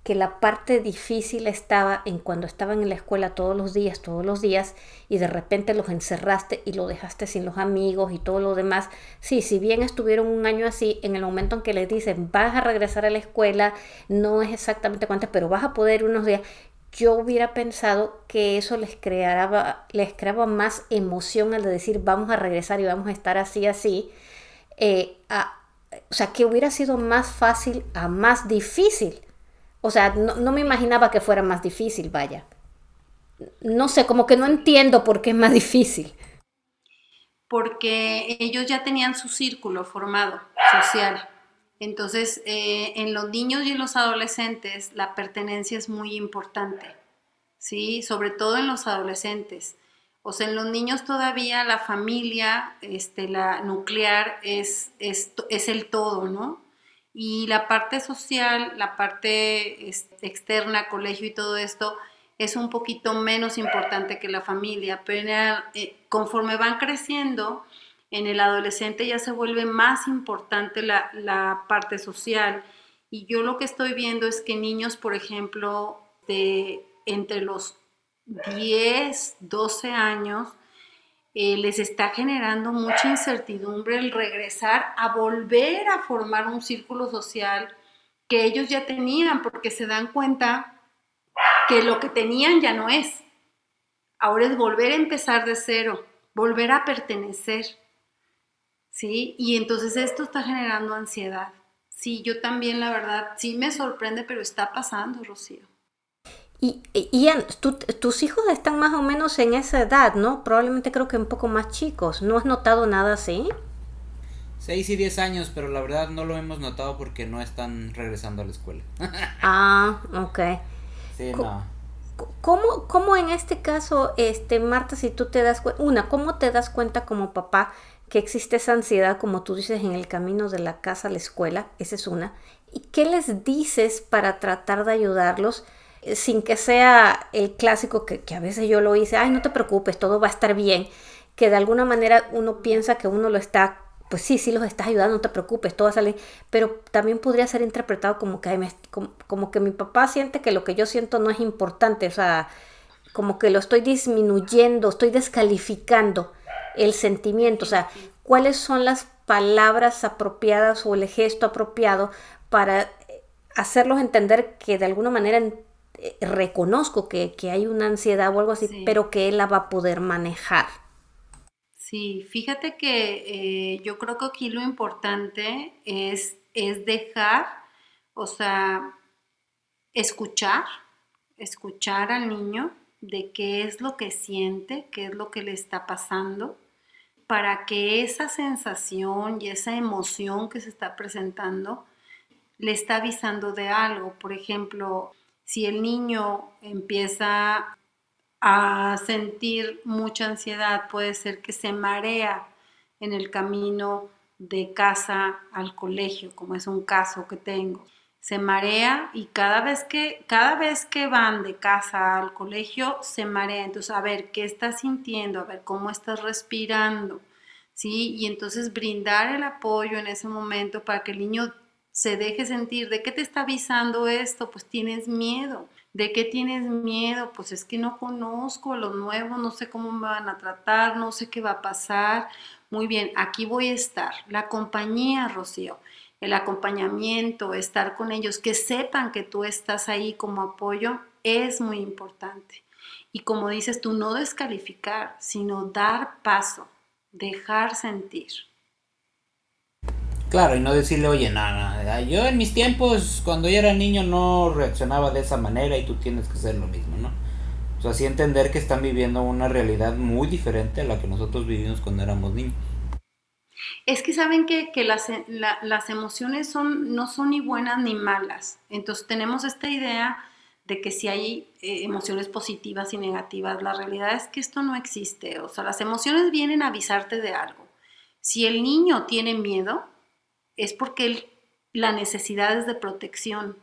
que la parte difícil estaba en cuando estaban en la escuela todos los días, todos los días, y de repente los encerraste y lo dejaste sin los amigos y todo lo demás. Sí, si bien estuvieron un año así, en el momento en que les dicen vas a regresar a la escuela, no es exactamente cuántas, pero vas a poder unos días, yo hubiera pensado que eso les creaba, les creaba más emoción al de decir vamos a regresar y vamos a estar así, así. Eh, o sea, que hubiera sido más fácil a más difícil. O sea, no, no, me imaginaba que fuera más difícil, vaya. No sé, como que no entiendo por qué es más difícil.
Porque ellos ya tenían su círculo formado, social. Entonces, eh, en los niños y en los adolescentes la pertenencia es muy importante, ¿sí? Sobre todo en los adolescentes. O sea, en los niños todavía la familia, este, la nuclear es, es, el todo, ¿no? Y la parte social, la parte externa, colegio y todo esto, es un poquito menos importante que la familia, pero eh, conforme van creciendo, en el adolescente ya se vuelve más importante la, parte social. Y yo lo que estoy viendo es que niños, por ejemplo, de entre los 10, 12 años, eh, les está generando mucha incertidumbre el regresar a volver a formar un círculo social que ellos ya tenían, porque se dan cuenta que lo que tenían ya no es. Ahora es volver a empezar de cero, volver a pertenecer. ¿sí? Y entonces esto está generando ansiedad. Sí, yo también, la verdad, sí me sorprende, pero está pasando, Rocío.
Y Ian, tus hijos están más o menos en esa edad, ¿no? Probablemente creo que un poco más chicos. ¿No has notado nada así?
Seis y diez años, pero la verdad no lo hemos notado porque no están regresando a la escuela.
ah, ok.
Sí, no.
¿Cómo, ¿Cómo, en este caso, este, Marta, si tú te das cuenta, una, cómo te das cuenta como papá que existe esa ansiedad, como tú dices, en el camino de la casa a la escuela, esa es una. ¿Y qué les dices para tratar de ayudarlos sin que sea el clásico que, a veces yo lo hice, ay, no te preocupes, todo va a estar bien, que de alguna manera uno piensa que uno lo está, pues sí, sí los estás ayudando, no te preocupes, todo salir, pero también podría ser interpretado como que, como que mi papá siente que lo que yo siento no es importante, o sea, como que lo estoy disminuyendo, estoy descalificando el sentimiento, o sea, cuáles son las palabras apropiadas o el gesto apropiado para hacerlos entender que de alguna manera eh, reconozco que, hay una ansiedad o algo así, pero que él la va a poder manejar.
Sí, fíjate que eh, yo creo que aquí lo importante es, es dejar, o sea, escuchar, escuchar al niño de qué es lo que siente, qué es lo que le está pasando para que esa sensación y esa emoción que se está presentando le está avisando de algo. Por ejemplo, si el niño empieza a sentir mucha ansiedad, puede ser que se marea en el camino de casa al colegio, como es un caso que tengo. Se marea y cada vez que cada vez que van de casa al colegio se marea. Entonces a ver qué estás sintiendo a ver cómo estás respirando sí y entonces brindar el apoyo en ese momento para que el niño se deje sentir de qué te está avisando esto pues tienes miedo de qué tienes miedo pues es que no conozco lo nuevo no sé cómo me van a tratar no sé qué va a pasar muy bien, aquí voy a estar. La compañía, Rocío, el acompañamiento, estar con ellos, que sepan que tú estás ahí como apoyo, es muy importante. Y como dices tú, no descalificar, sino dar paso, dejar sentir.
Claro, y no decirle, oye, nada, yo en mis tiempos, cuando yo era niño, no reaccionaba de esa manera y tú tienes que hacer lo mismo, ¿no? O sea, así entender que están viviendo una realidad muy diferente a la que nosotros vivimos cuando éramos niños.
Es que saben que, las, las, emociones son, no son ni buenas ni malas. Entonces tenemos esta idea de que si hay eh, emociones positivas y negativas, la realidad es que esto no existe. O sea, las emociones vienen a avisarte de algo. Si el niño tiene miedo, es porque la necesidad es de protección.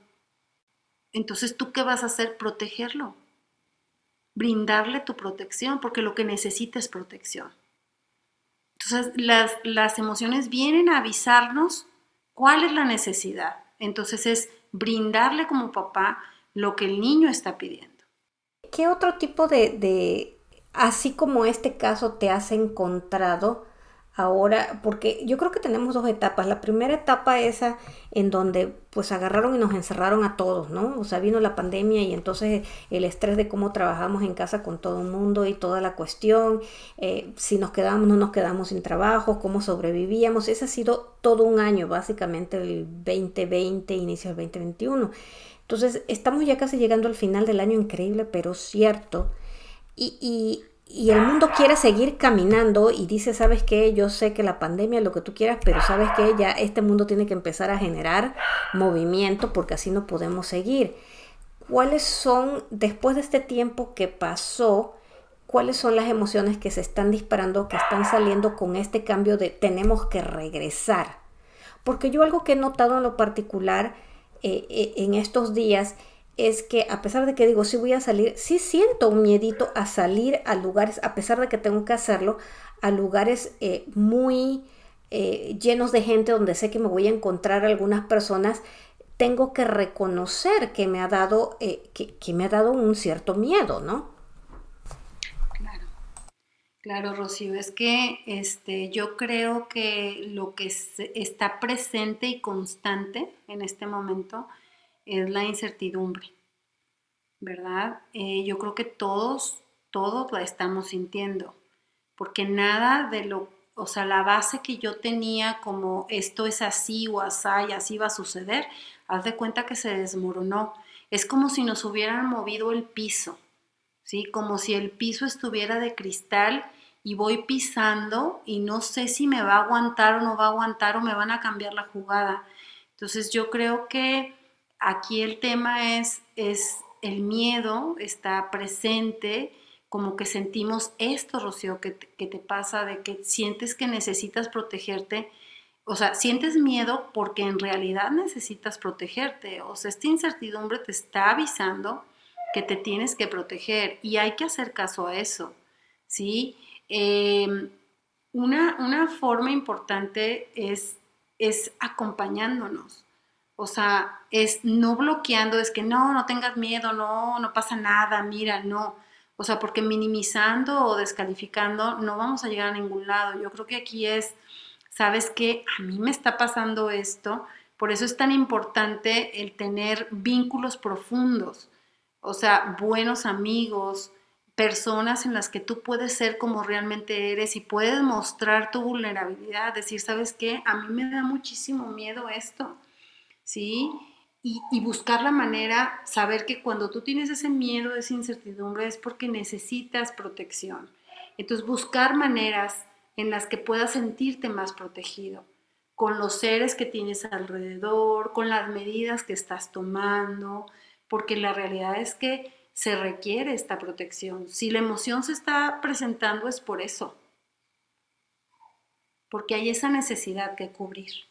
Entonces, ¿tú qué vas a hacer? Protegerlo. Brindarle tu protección, porque lo que necesita es protección. Entonces, las, las emociones vienen a avisarnos cuál es la necesidad. Entonces, es brindarle como papá lo que el niño está pidiendo.
¿Qué otro tipo de, de así como este caso, te has encontrado ahora, porque yo creo que tenemos dos etapas. La primera etapa esa en donde pues agarraron y nos encerraron a todos, ¿no? O sea, vino la pandemia y entonces el estrés de cómo trabajamos en casa con todo el mundo y toda la cuestión, eh, si nos quedamos, no nos quedamos sin trabajo, cómo sobrevivíamos. Ese ha sido todo un año, básicamente el 2020, inicio del 2021. Entonces, estamos ya casi llegando al final del año, increíble, pero cierto. Y, y, y el mundo quiere seguir caminando y dice, ¿sabes qué? Yo sé que la pandemia es lo que tú quieras, pero ¿sabes qué? Ya este mundo tiene que empezar a generar movimiento porque así no podemos seguir. ¿Cuáles son, después de este tiempo que pasó, cuáles son las emociones que se están disparando, que están saliendo con este cambio de tenemos que regresar? Porque yo algo que he notado en lo particular eh, eh, en estos días es que a pesar de que digo, sí voy a salir, sí siento un miedito a salir a lugares, a pesar de que tengo que hacerlo, a lugares eh, muy eh, llenos de gente donde sé que me voy a encontrar algunas personas, tengo que reconocer que me ha dado, eh, que, me ha dado un cierto miedo, ¿no?
Claro, claro, Rocío, es que este, yo creo que lo que está presente y constante en este momento, es la incertidumbre, ¿verdad? Eh, yo creo que todos, todos la estamos sintiendo, porque nada de lo, o sea, la base que yo tenía como esto es así o así y así va a suceder, haz de cuenta que se desmoronó. Es como si nos hubieran movido el piso, ¿sí? Como si el piso estuviera de cristal y voy pisando y no sé si me va a aguantar o no va a aguantar o me van a cambiar la jugada. Entonces yo creo que Aquí el tema es, es el miedo, está presente, como que sentimos esto, Rocío, que te, pasa, de que sientes que necesitas protegerte, o sea, sientes miedo porque en realidad necesitas protegerte, o sea, esta incertidumbre te está avisando que te tienes que proteger y hay que hacer caso a eso, ¿sí? Em, una, una, forma importante es, es acompañándonos. O sea, es no bloqueando, es que no, no tengas miedo, no, no pasa nada, mira, no. O sea, porque minimizando o descalificando no vamos a llegar a ningún lado. Yo creo que aquí es, ¿sabes qué? A mí me está pasando esto. Por eso es tan importante el tener vínculos profundos. O sea, buenos amigos, personas en las que tú puedes ser como realmente eres y puedes mostrar tu vulnerabilidad, decir, ¿sabes qué? A mí me da muchísimo miedo esto ¿sí? Y, buscar la manera, saber que cuando tú tienes ese miedo, esa incertidumbre, es porque necesitas protección. Entonces, buscar maneras en las que puedas sentirte más protegido, con los seres que tienes alrededor, con las medidas que estás tomando, porque la realidad es que se requiere esta protección. Si la emoción se está presentando es por eso, porque hay esa necesidad que cubrir.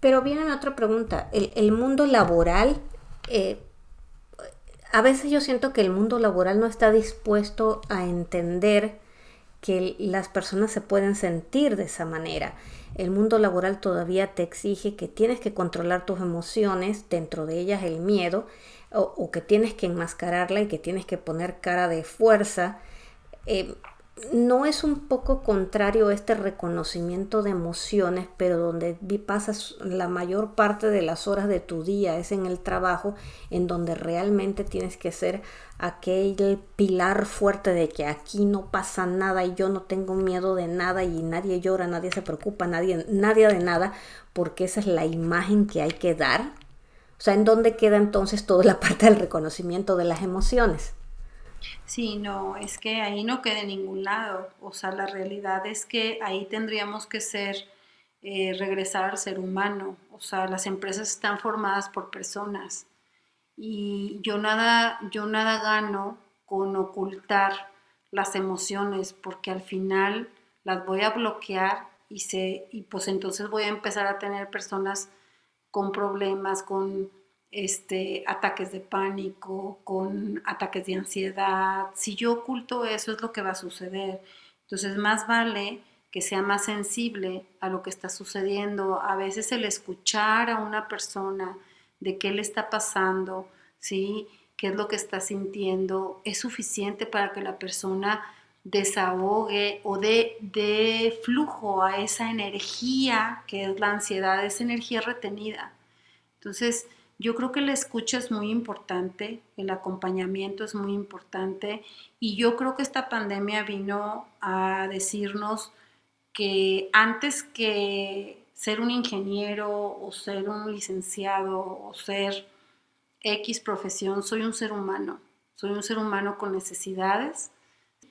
Pero viene otra pregunta, el, mundo laboral, eh, a veces yo siento que el mundo laboral no está dispuesto a entender que las personas se pueden sentir de esa manera. El mundo laboral todavía te exige que tienes que controlar tus emociones, dentro de ellas el miedo, o, que tienes que enmascararla y que tienes que poner cara de fuerza. Eh, no es un poco contrario este reconocimiento de emociones, pero donde pasas la mayor parte de las horas de tu día es en el trabajo, en donde realmente tienes que ser aquel pilar fuerte de que aquí no pasa nada y yo no tengo miedo de nada y nadie llora, nadie se preocupa, nadie, nadie de nada, porque esa es la imagen que hay que dar. O sea, ¿en dónde queda entonces toda la parte del reconocimiento de las emociones?
Sí, no, es que ahí no queda en ningún lado. O sea, la realidad es que ahí tendríamos que ser, eh, regresar al ser humano. O sea, las empresas están formadas por personas y yo nada, yo nada gano con ocultar las emociones porque al final las voy a bloquear y, se, y pues entonces voy a empezar a tener personas con problemas, con este, ataques de pánico, con ataques de ansiedad. Si yo oculto eso es lo que va a suceder. Entonces más vale que sea más sensible a lo que está sucediendo. A veces el escuchar a una persona de qué le está pasando, ¿sí? qué es lo que está sintiendo, es suficiente para que la persona desahogue o dé de flujo a esa energía que es la ansiedad, esa energía retenida. Entonces, yo creo que la escucha es muy importante, el acompañamiento es muy importante y yo creo que esta pandemia vino a decirnos que antes que ser un ingeniero o ser un licenciado o ser X profesión, soy un ser humano, soy un ser humano con necesidades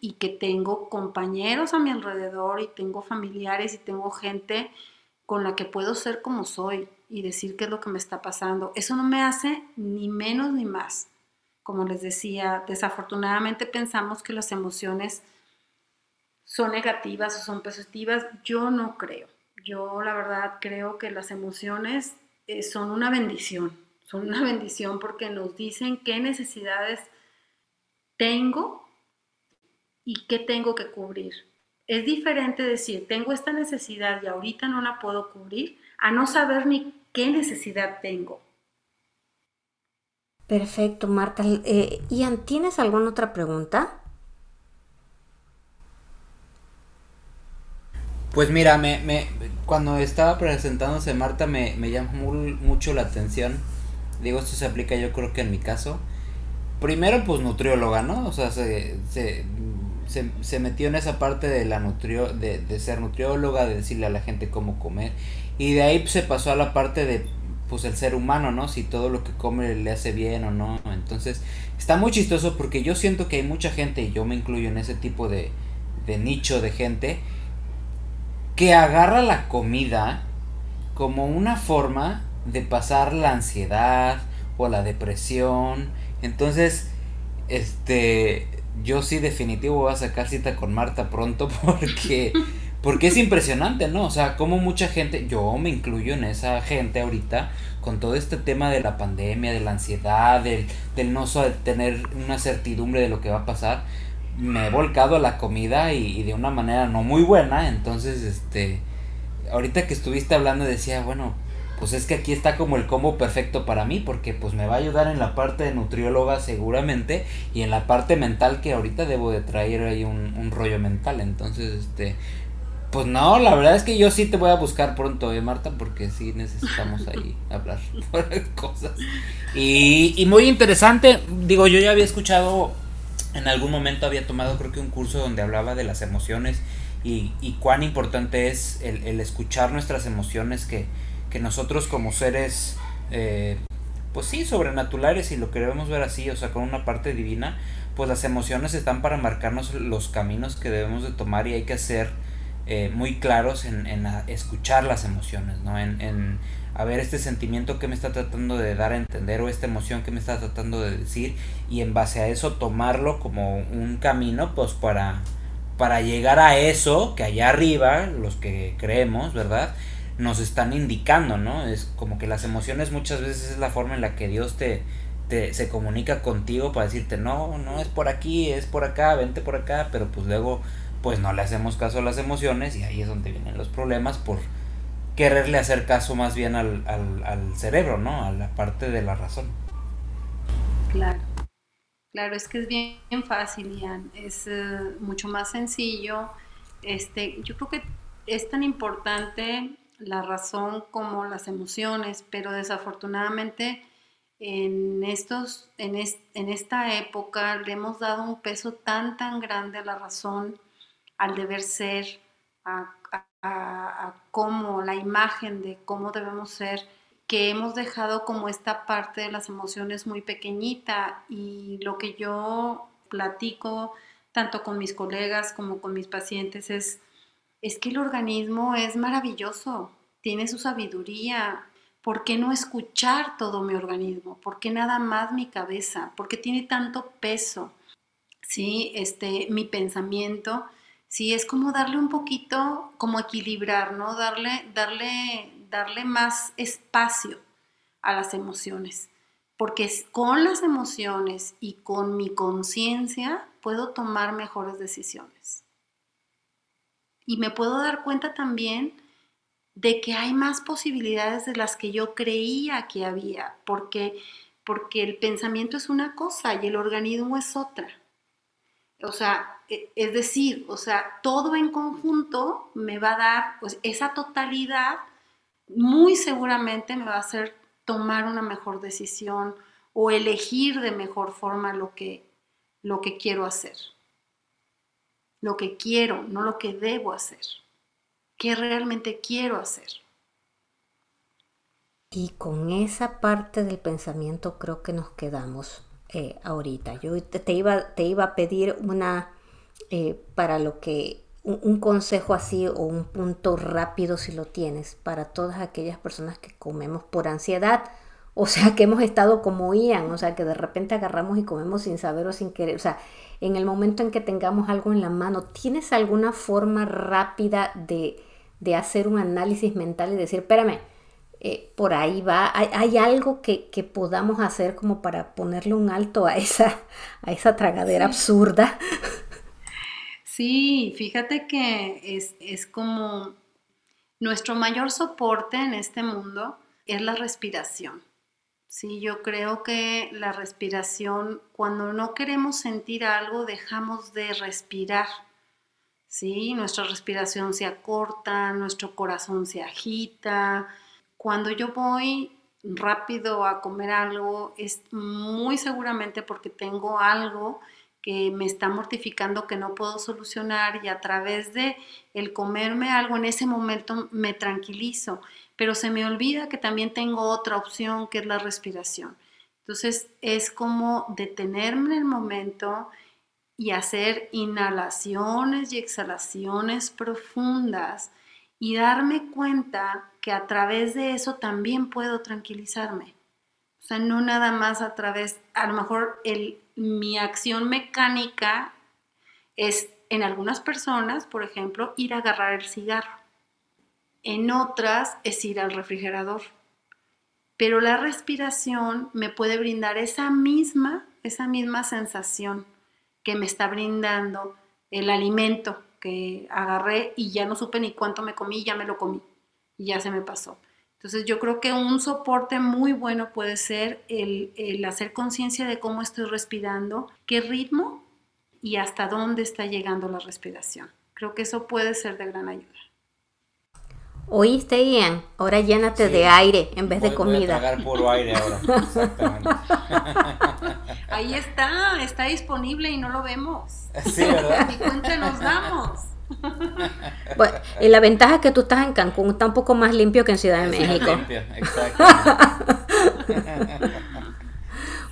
y que tengo compañeros a mi alrededor y tengo familiares y tengo gente con la que puedo ser como soy y decir qué es lo que me está pasando. Eso no me hace ni menos ni más. Como les decía, desafortunadamente pensamos que las emociones son negativas o son positivas. Yo no creo. Yo la verdad creo que las emociones eh, son una bendición. Son una bendición porque nos dicen qué necesidades tengo y qué tengo que cubrir. Es diferente decir, tengo esta necesidad y ahorita no la puedo cubrir, a no saber ni qué necesidad tengo.
Perfecto, Marta. Eh, Ian, ¿tienes alguna otra pregunta?
Pues mira, me, me, cuando estaba presentándose Marta me, me llamó mucho la atención. Digo, esto se aplica yo creo que en mi caso. Primero, pues nutrióloga, ¿no? O sea, se, se, se, metió en esa parte de la nutrio, de, de ser nutrióloga, de decirle a la gente cómo comer. Y de ahí se pasó a la parte de pues el ser humano, ¿no? Si todo lo que come le hace bien o no. Entonces, está muy chistoso porque yo siento que hay mucha gente, y yo me incluyo en ese tipo de, de nicho de gente, que agarra la comida como una forma de pasar la ansiedad o la depresión. Entonces, este, yo sí definitivo voy a sacar cita con Marta pronto porque porque es impresionante, ¿no? O sea, como mucha gente, yo me incluyo en esa gente ahorita, con todo este tema de la pandemia, de la ansiedad, del, del no tener una certidumbre de lo que va a pasar, me he volcado a la comida y, de una manera no muy buena, entonces, este, ahorita que estuviste hablando decía, bueno, pues es que aquí está como el combo perfecto para mí, porque pues me va a ayudar en la parte de nutrióloga seguramente y en la parte mental que ahorita debo de traer ahí un, un rollo mental, entonces, este, pues no, la verdad es que yo sí te voy a buscar pronto, ¿eh, Marta? Porque sí necesitamos ahí hablar cosas. Y, y muy interesante, digo, yo ya había escuchado, en algún momento había tomado creo que un curso donde hablaba de las emociones y, y cuán importante es el, el, escuchar nuestras emociones que, que nosotros como seres, eh, pues sí, sobrenaturales, y lo queremos ver así, o sea, con una parte divina, pues las emociones están para marcarnos los caminos que debemos de tomar y hay que hacer eh, muy claros en, en escuchar las emociones, ¿no? En, en a ver este sentimiento que me está tratando de dar a entender o esta emoción que me está tratando de decir y en base a eso tomarlo como un camino pues para para llegar a eso que allá arriba los que creemos verdad nos están indicando no es como que las emociones muchas veces es la forma en la que Dios te, te se comunica contigo para decirte no no es por aquí es por acá vente por acá pero pues luego pues no le hacemos caso a las emociones y ahí es donde vienen los problemas por quererle hacer caso más bien al, al, al cerebro, ¿no? A la parte de la razón.
Claro. Claro, es que es bien, fácil, Ian. Es eh, mucho más sencillo. Este, yo creo que es tan importante la razón como las emociones, pero desafortunadamente en, estos, en, en esta época le hemos dado un peso tan, tan grande a la razón, al deber ser, a, cómo, la imagen de cómo debemos ser, que hemos dejado como esta parte de las emociones muy pequeñita y lo que yo platico tanto con mis colegas como con mis pacientes es, es que el organismo es maravilloso, tiene su sabiduría, ¿Por qué no escuchar todo mi organismo? ¿Por qué nada más mi cabeza? ¿Por qué tiene tanto peso? Sí, este, mi pensamiento, sí, es como darle un poquito, como equilibrar, ¿no? Darle, darle, darle más espacio a las emociones. Porque con las emociones y con mi conciencia puedo tomar mejores decisiones. Y me puedo dar cuenta también de que hay más posibilidades de las que yo creía que había, porque, porque el pensamiento es una cosa y el organismo es otra. O sea, es decir, o sea, todo en conjunto me va a dar, pues esa totalidad muy seguramente me va a hacer tomar una mejor decisión o elegir de mejor forma lo que, lo que quiero hacer. Lo que quiero, no lo que debo hacer qué realmente quiero hacer.
Y con esa parte del pensamiento creo que nos quedamos eh, ahorita. Yo iba, te iba a pedir una, eh, para lo que, un, consejo así o un punto rápido si lo tienes, para todas aquellas personas que comemos por ansiedad. O sea, que hemos estado como Ian, o sea, que de repente agarramos y comemos sin saber o sin querer. O sea, en el momento en que tengamos algo en la mano, ¿tienes alguna forma rápida de, de hacer un análisis mental y decir, espérame, eh, por ahí va, hay, algo que, podamos hacer como para ponerle un alto a esa, a esa tragadera absurda.
Sí, fíjate que es, es como nuestro mayor soporte en este mundo es la respiración. Sí, yo creo que la respiración, cuando no queremos sentir algo, dejamos de respirar. ¿sí? Nuestra respiración se acorta, nuestro corazón se agita. Cuando yo voy rápido a comer algo, es muy seguramente porque tengo algo que me está mortificando que no puedo solucionar y a través de el comerme algo en ese momento me tranquilizo, pero se me olvida que también tengo otra opción que es la respiración. Entonces es como detenerme en el momento y hacer inhalaciones y exhalaciones profundas y darme cuenta que a través de eso también puedo tranquilizarme. O sea, no nada más a través, a lo mejor el, mi acción mecánica es en algunas personas, por ejemplo, ir a agarrar el cigarro. En otras es ir al refrigerador. Pero la respiración me puede brindar esa misma, esa misma sensación que me está brindando el alimento que agarré y ya no supe ni cuánto me comí, ya me lo comí y ya se me pasó. Entonces yo creo que un soporte muy bueno puede ser el, el hacer conciencia de cómo estoy respirando, qué ritmo y hasta dónde está llegando la respiración. Creo que eso puede ser de gran ayuda.
¿Oíste, Ian? Ahora llénate de aire en vez de comida.
Voy a puro aire ahora. Exactamente.
Ahí está, está disponible y no lo vemos.
Sí, ¿verdad?
Ni cuenta nos damos.
Bueno, y la ventaja es que tú estás en Cancún, está un poco más limpio que en Ciudad de México. Limpio,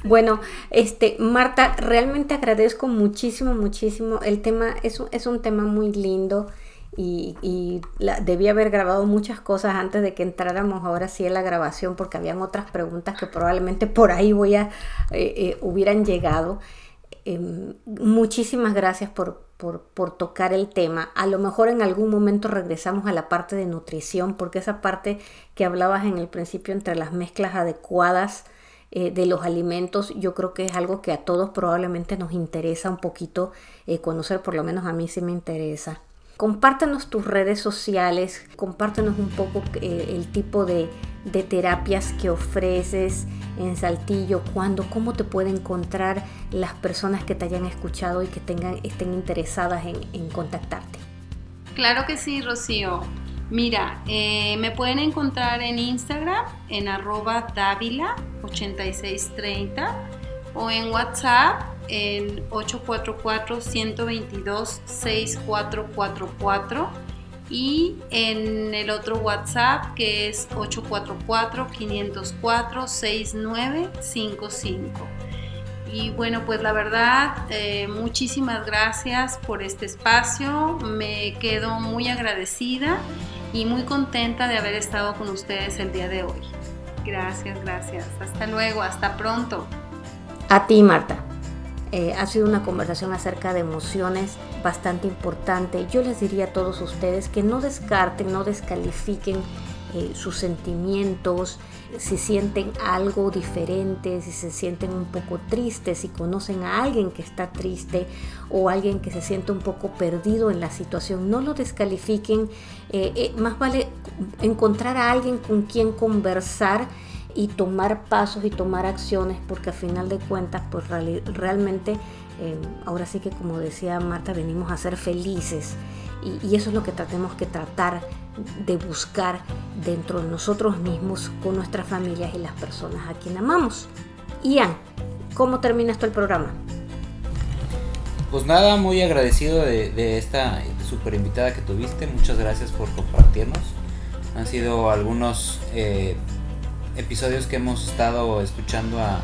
Bueno, este, Marta, realmente agradezco muchísimo, muchísimo. El tema es es un tema muy lindo y, y debí haber grabado muchas cosas antes de que entráramos ahora sí en la grabación porque habían otras preguntas que probablemente por ahí voy a, eh, eh, hubieran llegado. Em, muchísimas gracias por, por, por, tocar el tema. A lo mejor en algún momento regresamos a la parte de nutrición porque esa parte que hablabas en el principio entre las mezclas adecuadas eh, de los alimentos, yo creo que es algo que a todos probablemente nos interesa un poquito conocer, por lo menos a mí sí me interesa. Compártanos tus redes sociales, compártanos un poco eh, el tipo de, terapias que ofreces en Saltillo, cuándo, cómo te pueden encontrar las personas que te hayan escuchado y que tengan, estén interesadas en, contactarte.
Claro que sí, Rocío. Mira, eh, me pueden encontrar en Instagram en arroba Dávila 8630 o en WhatsApp en 844-122-6444 y en el otro WhatsApp que es 844-504-6955. Y bueno, pues la verdad, eh, muchísimas gracias por este espacio. Me quedo muy agradecida y muy contenta de haber estado con ustedes el día de hoy. Gracias, gracias. Hasta luego, hasta pronto.
A ti, Marta. Eh, ha sido una conversación acerca de emociones bastante importante. Yo les diría a todos ustedes que no descarten, no descalifiquen eh, sus sentimientos, si sienten algo diferente, si se sienten un poco tristes, si conocen a alguien que está triste o alguien que se siente un poco perdido en la situación, no lo descalifiquen. Eh, más vale encontrar a alguien con quien conversar y tomar pasos y tomar acciones porque a final de cuentas pues realmente eh, ahora sí que como decía Marta venimos a ser felices y, eso es lo que tratemos que tratar de buscar dentro de nosotros mismos con nuestras familias y las personas a quien amamos. Ian, ¿cómo termina esto el programa?
Pues nada, muy agradecido de, esta super invitada que tuviste. Muchas gracias por compartirnos. Han sido algunos eh, episodios que hemos estado escuchando a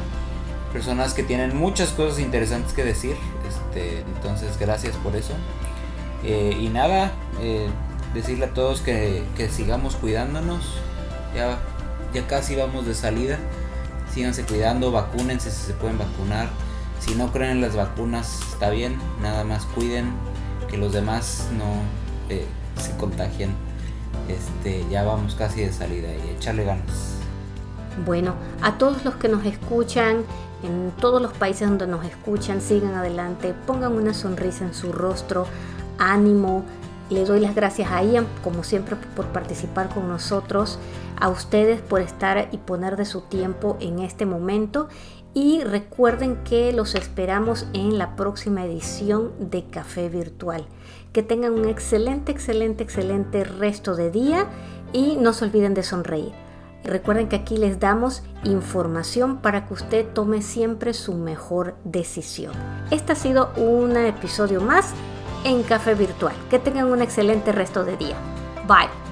personas que tienen muchas cosas interesantes que decir. Este, entonces, gracias por eso. Eh, y nada, eh, decirle a todos que, sigamos cuidándonos. Ya, ya casi vamos de salida. Síganse cuidando, vacúnense si se pueden vacunar. Si no creen en las vacunas, está bien. Nada más cuiden que los demás no eh, se contagien. Este, ya vamos casi de salida y echarle ganas.
Bueno, a todos los que nos escuchan, en todos los países donde nos escuchan, sigan adelante, pongan una sonrisa en su rostro, ánimo. Le doy las gracias a Ian, como siempre, por participar con nosotros, a ustedes por estar y poner de su tiempo en este momento. Y recuerden que los esperamos en la próxima edición de Café Virtual. Que tengan un excelente, excelente, excelente resto de día y no se olviden de sonreír. Recuerden que aquí les damos información para que usted tome siempre su mejor decisión. Este ha sido un episodio más en Café Virtual. Que tengan un excelente resto de día. Bye.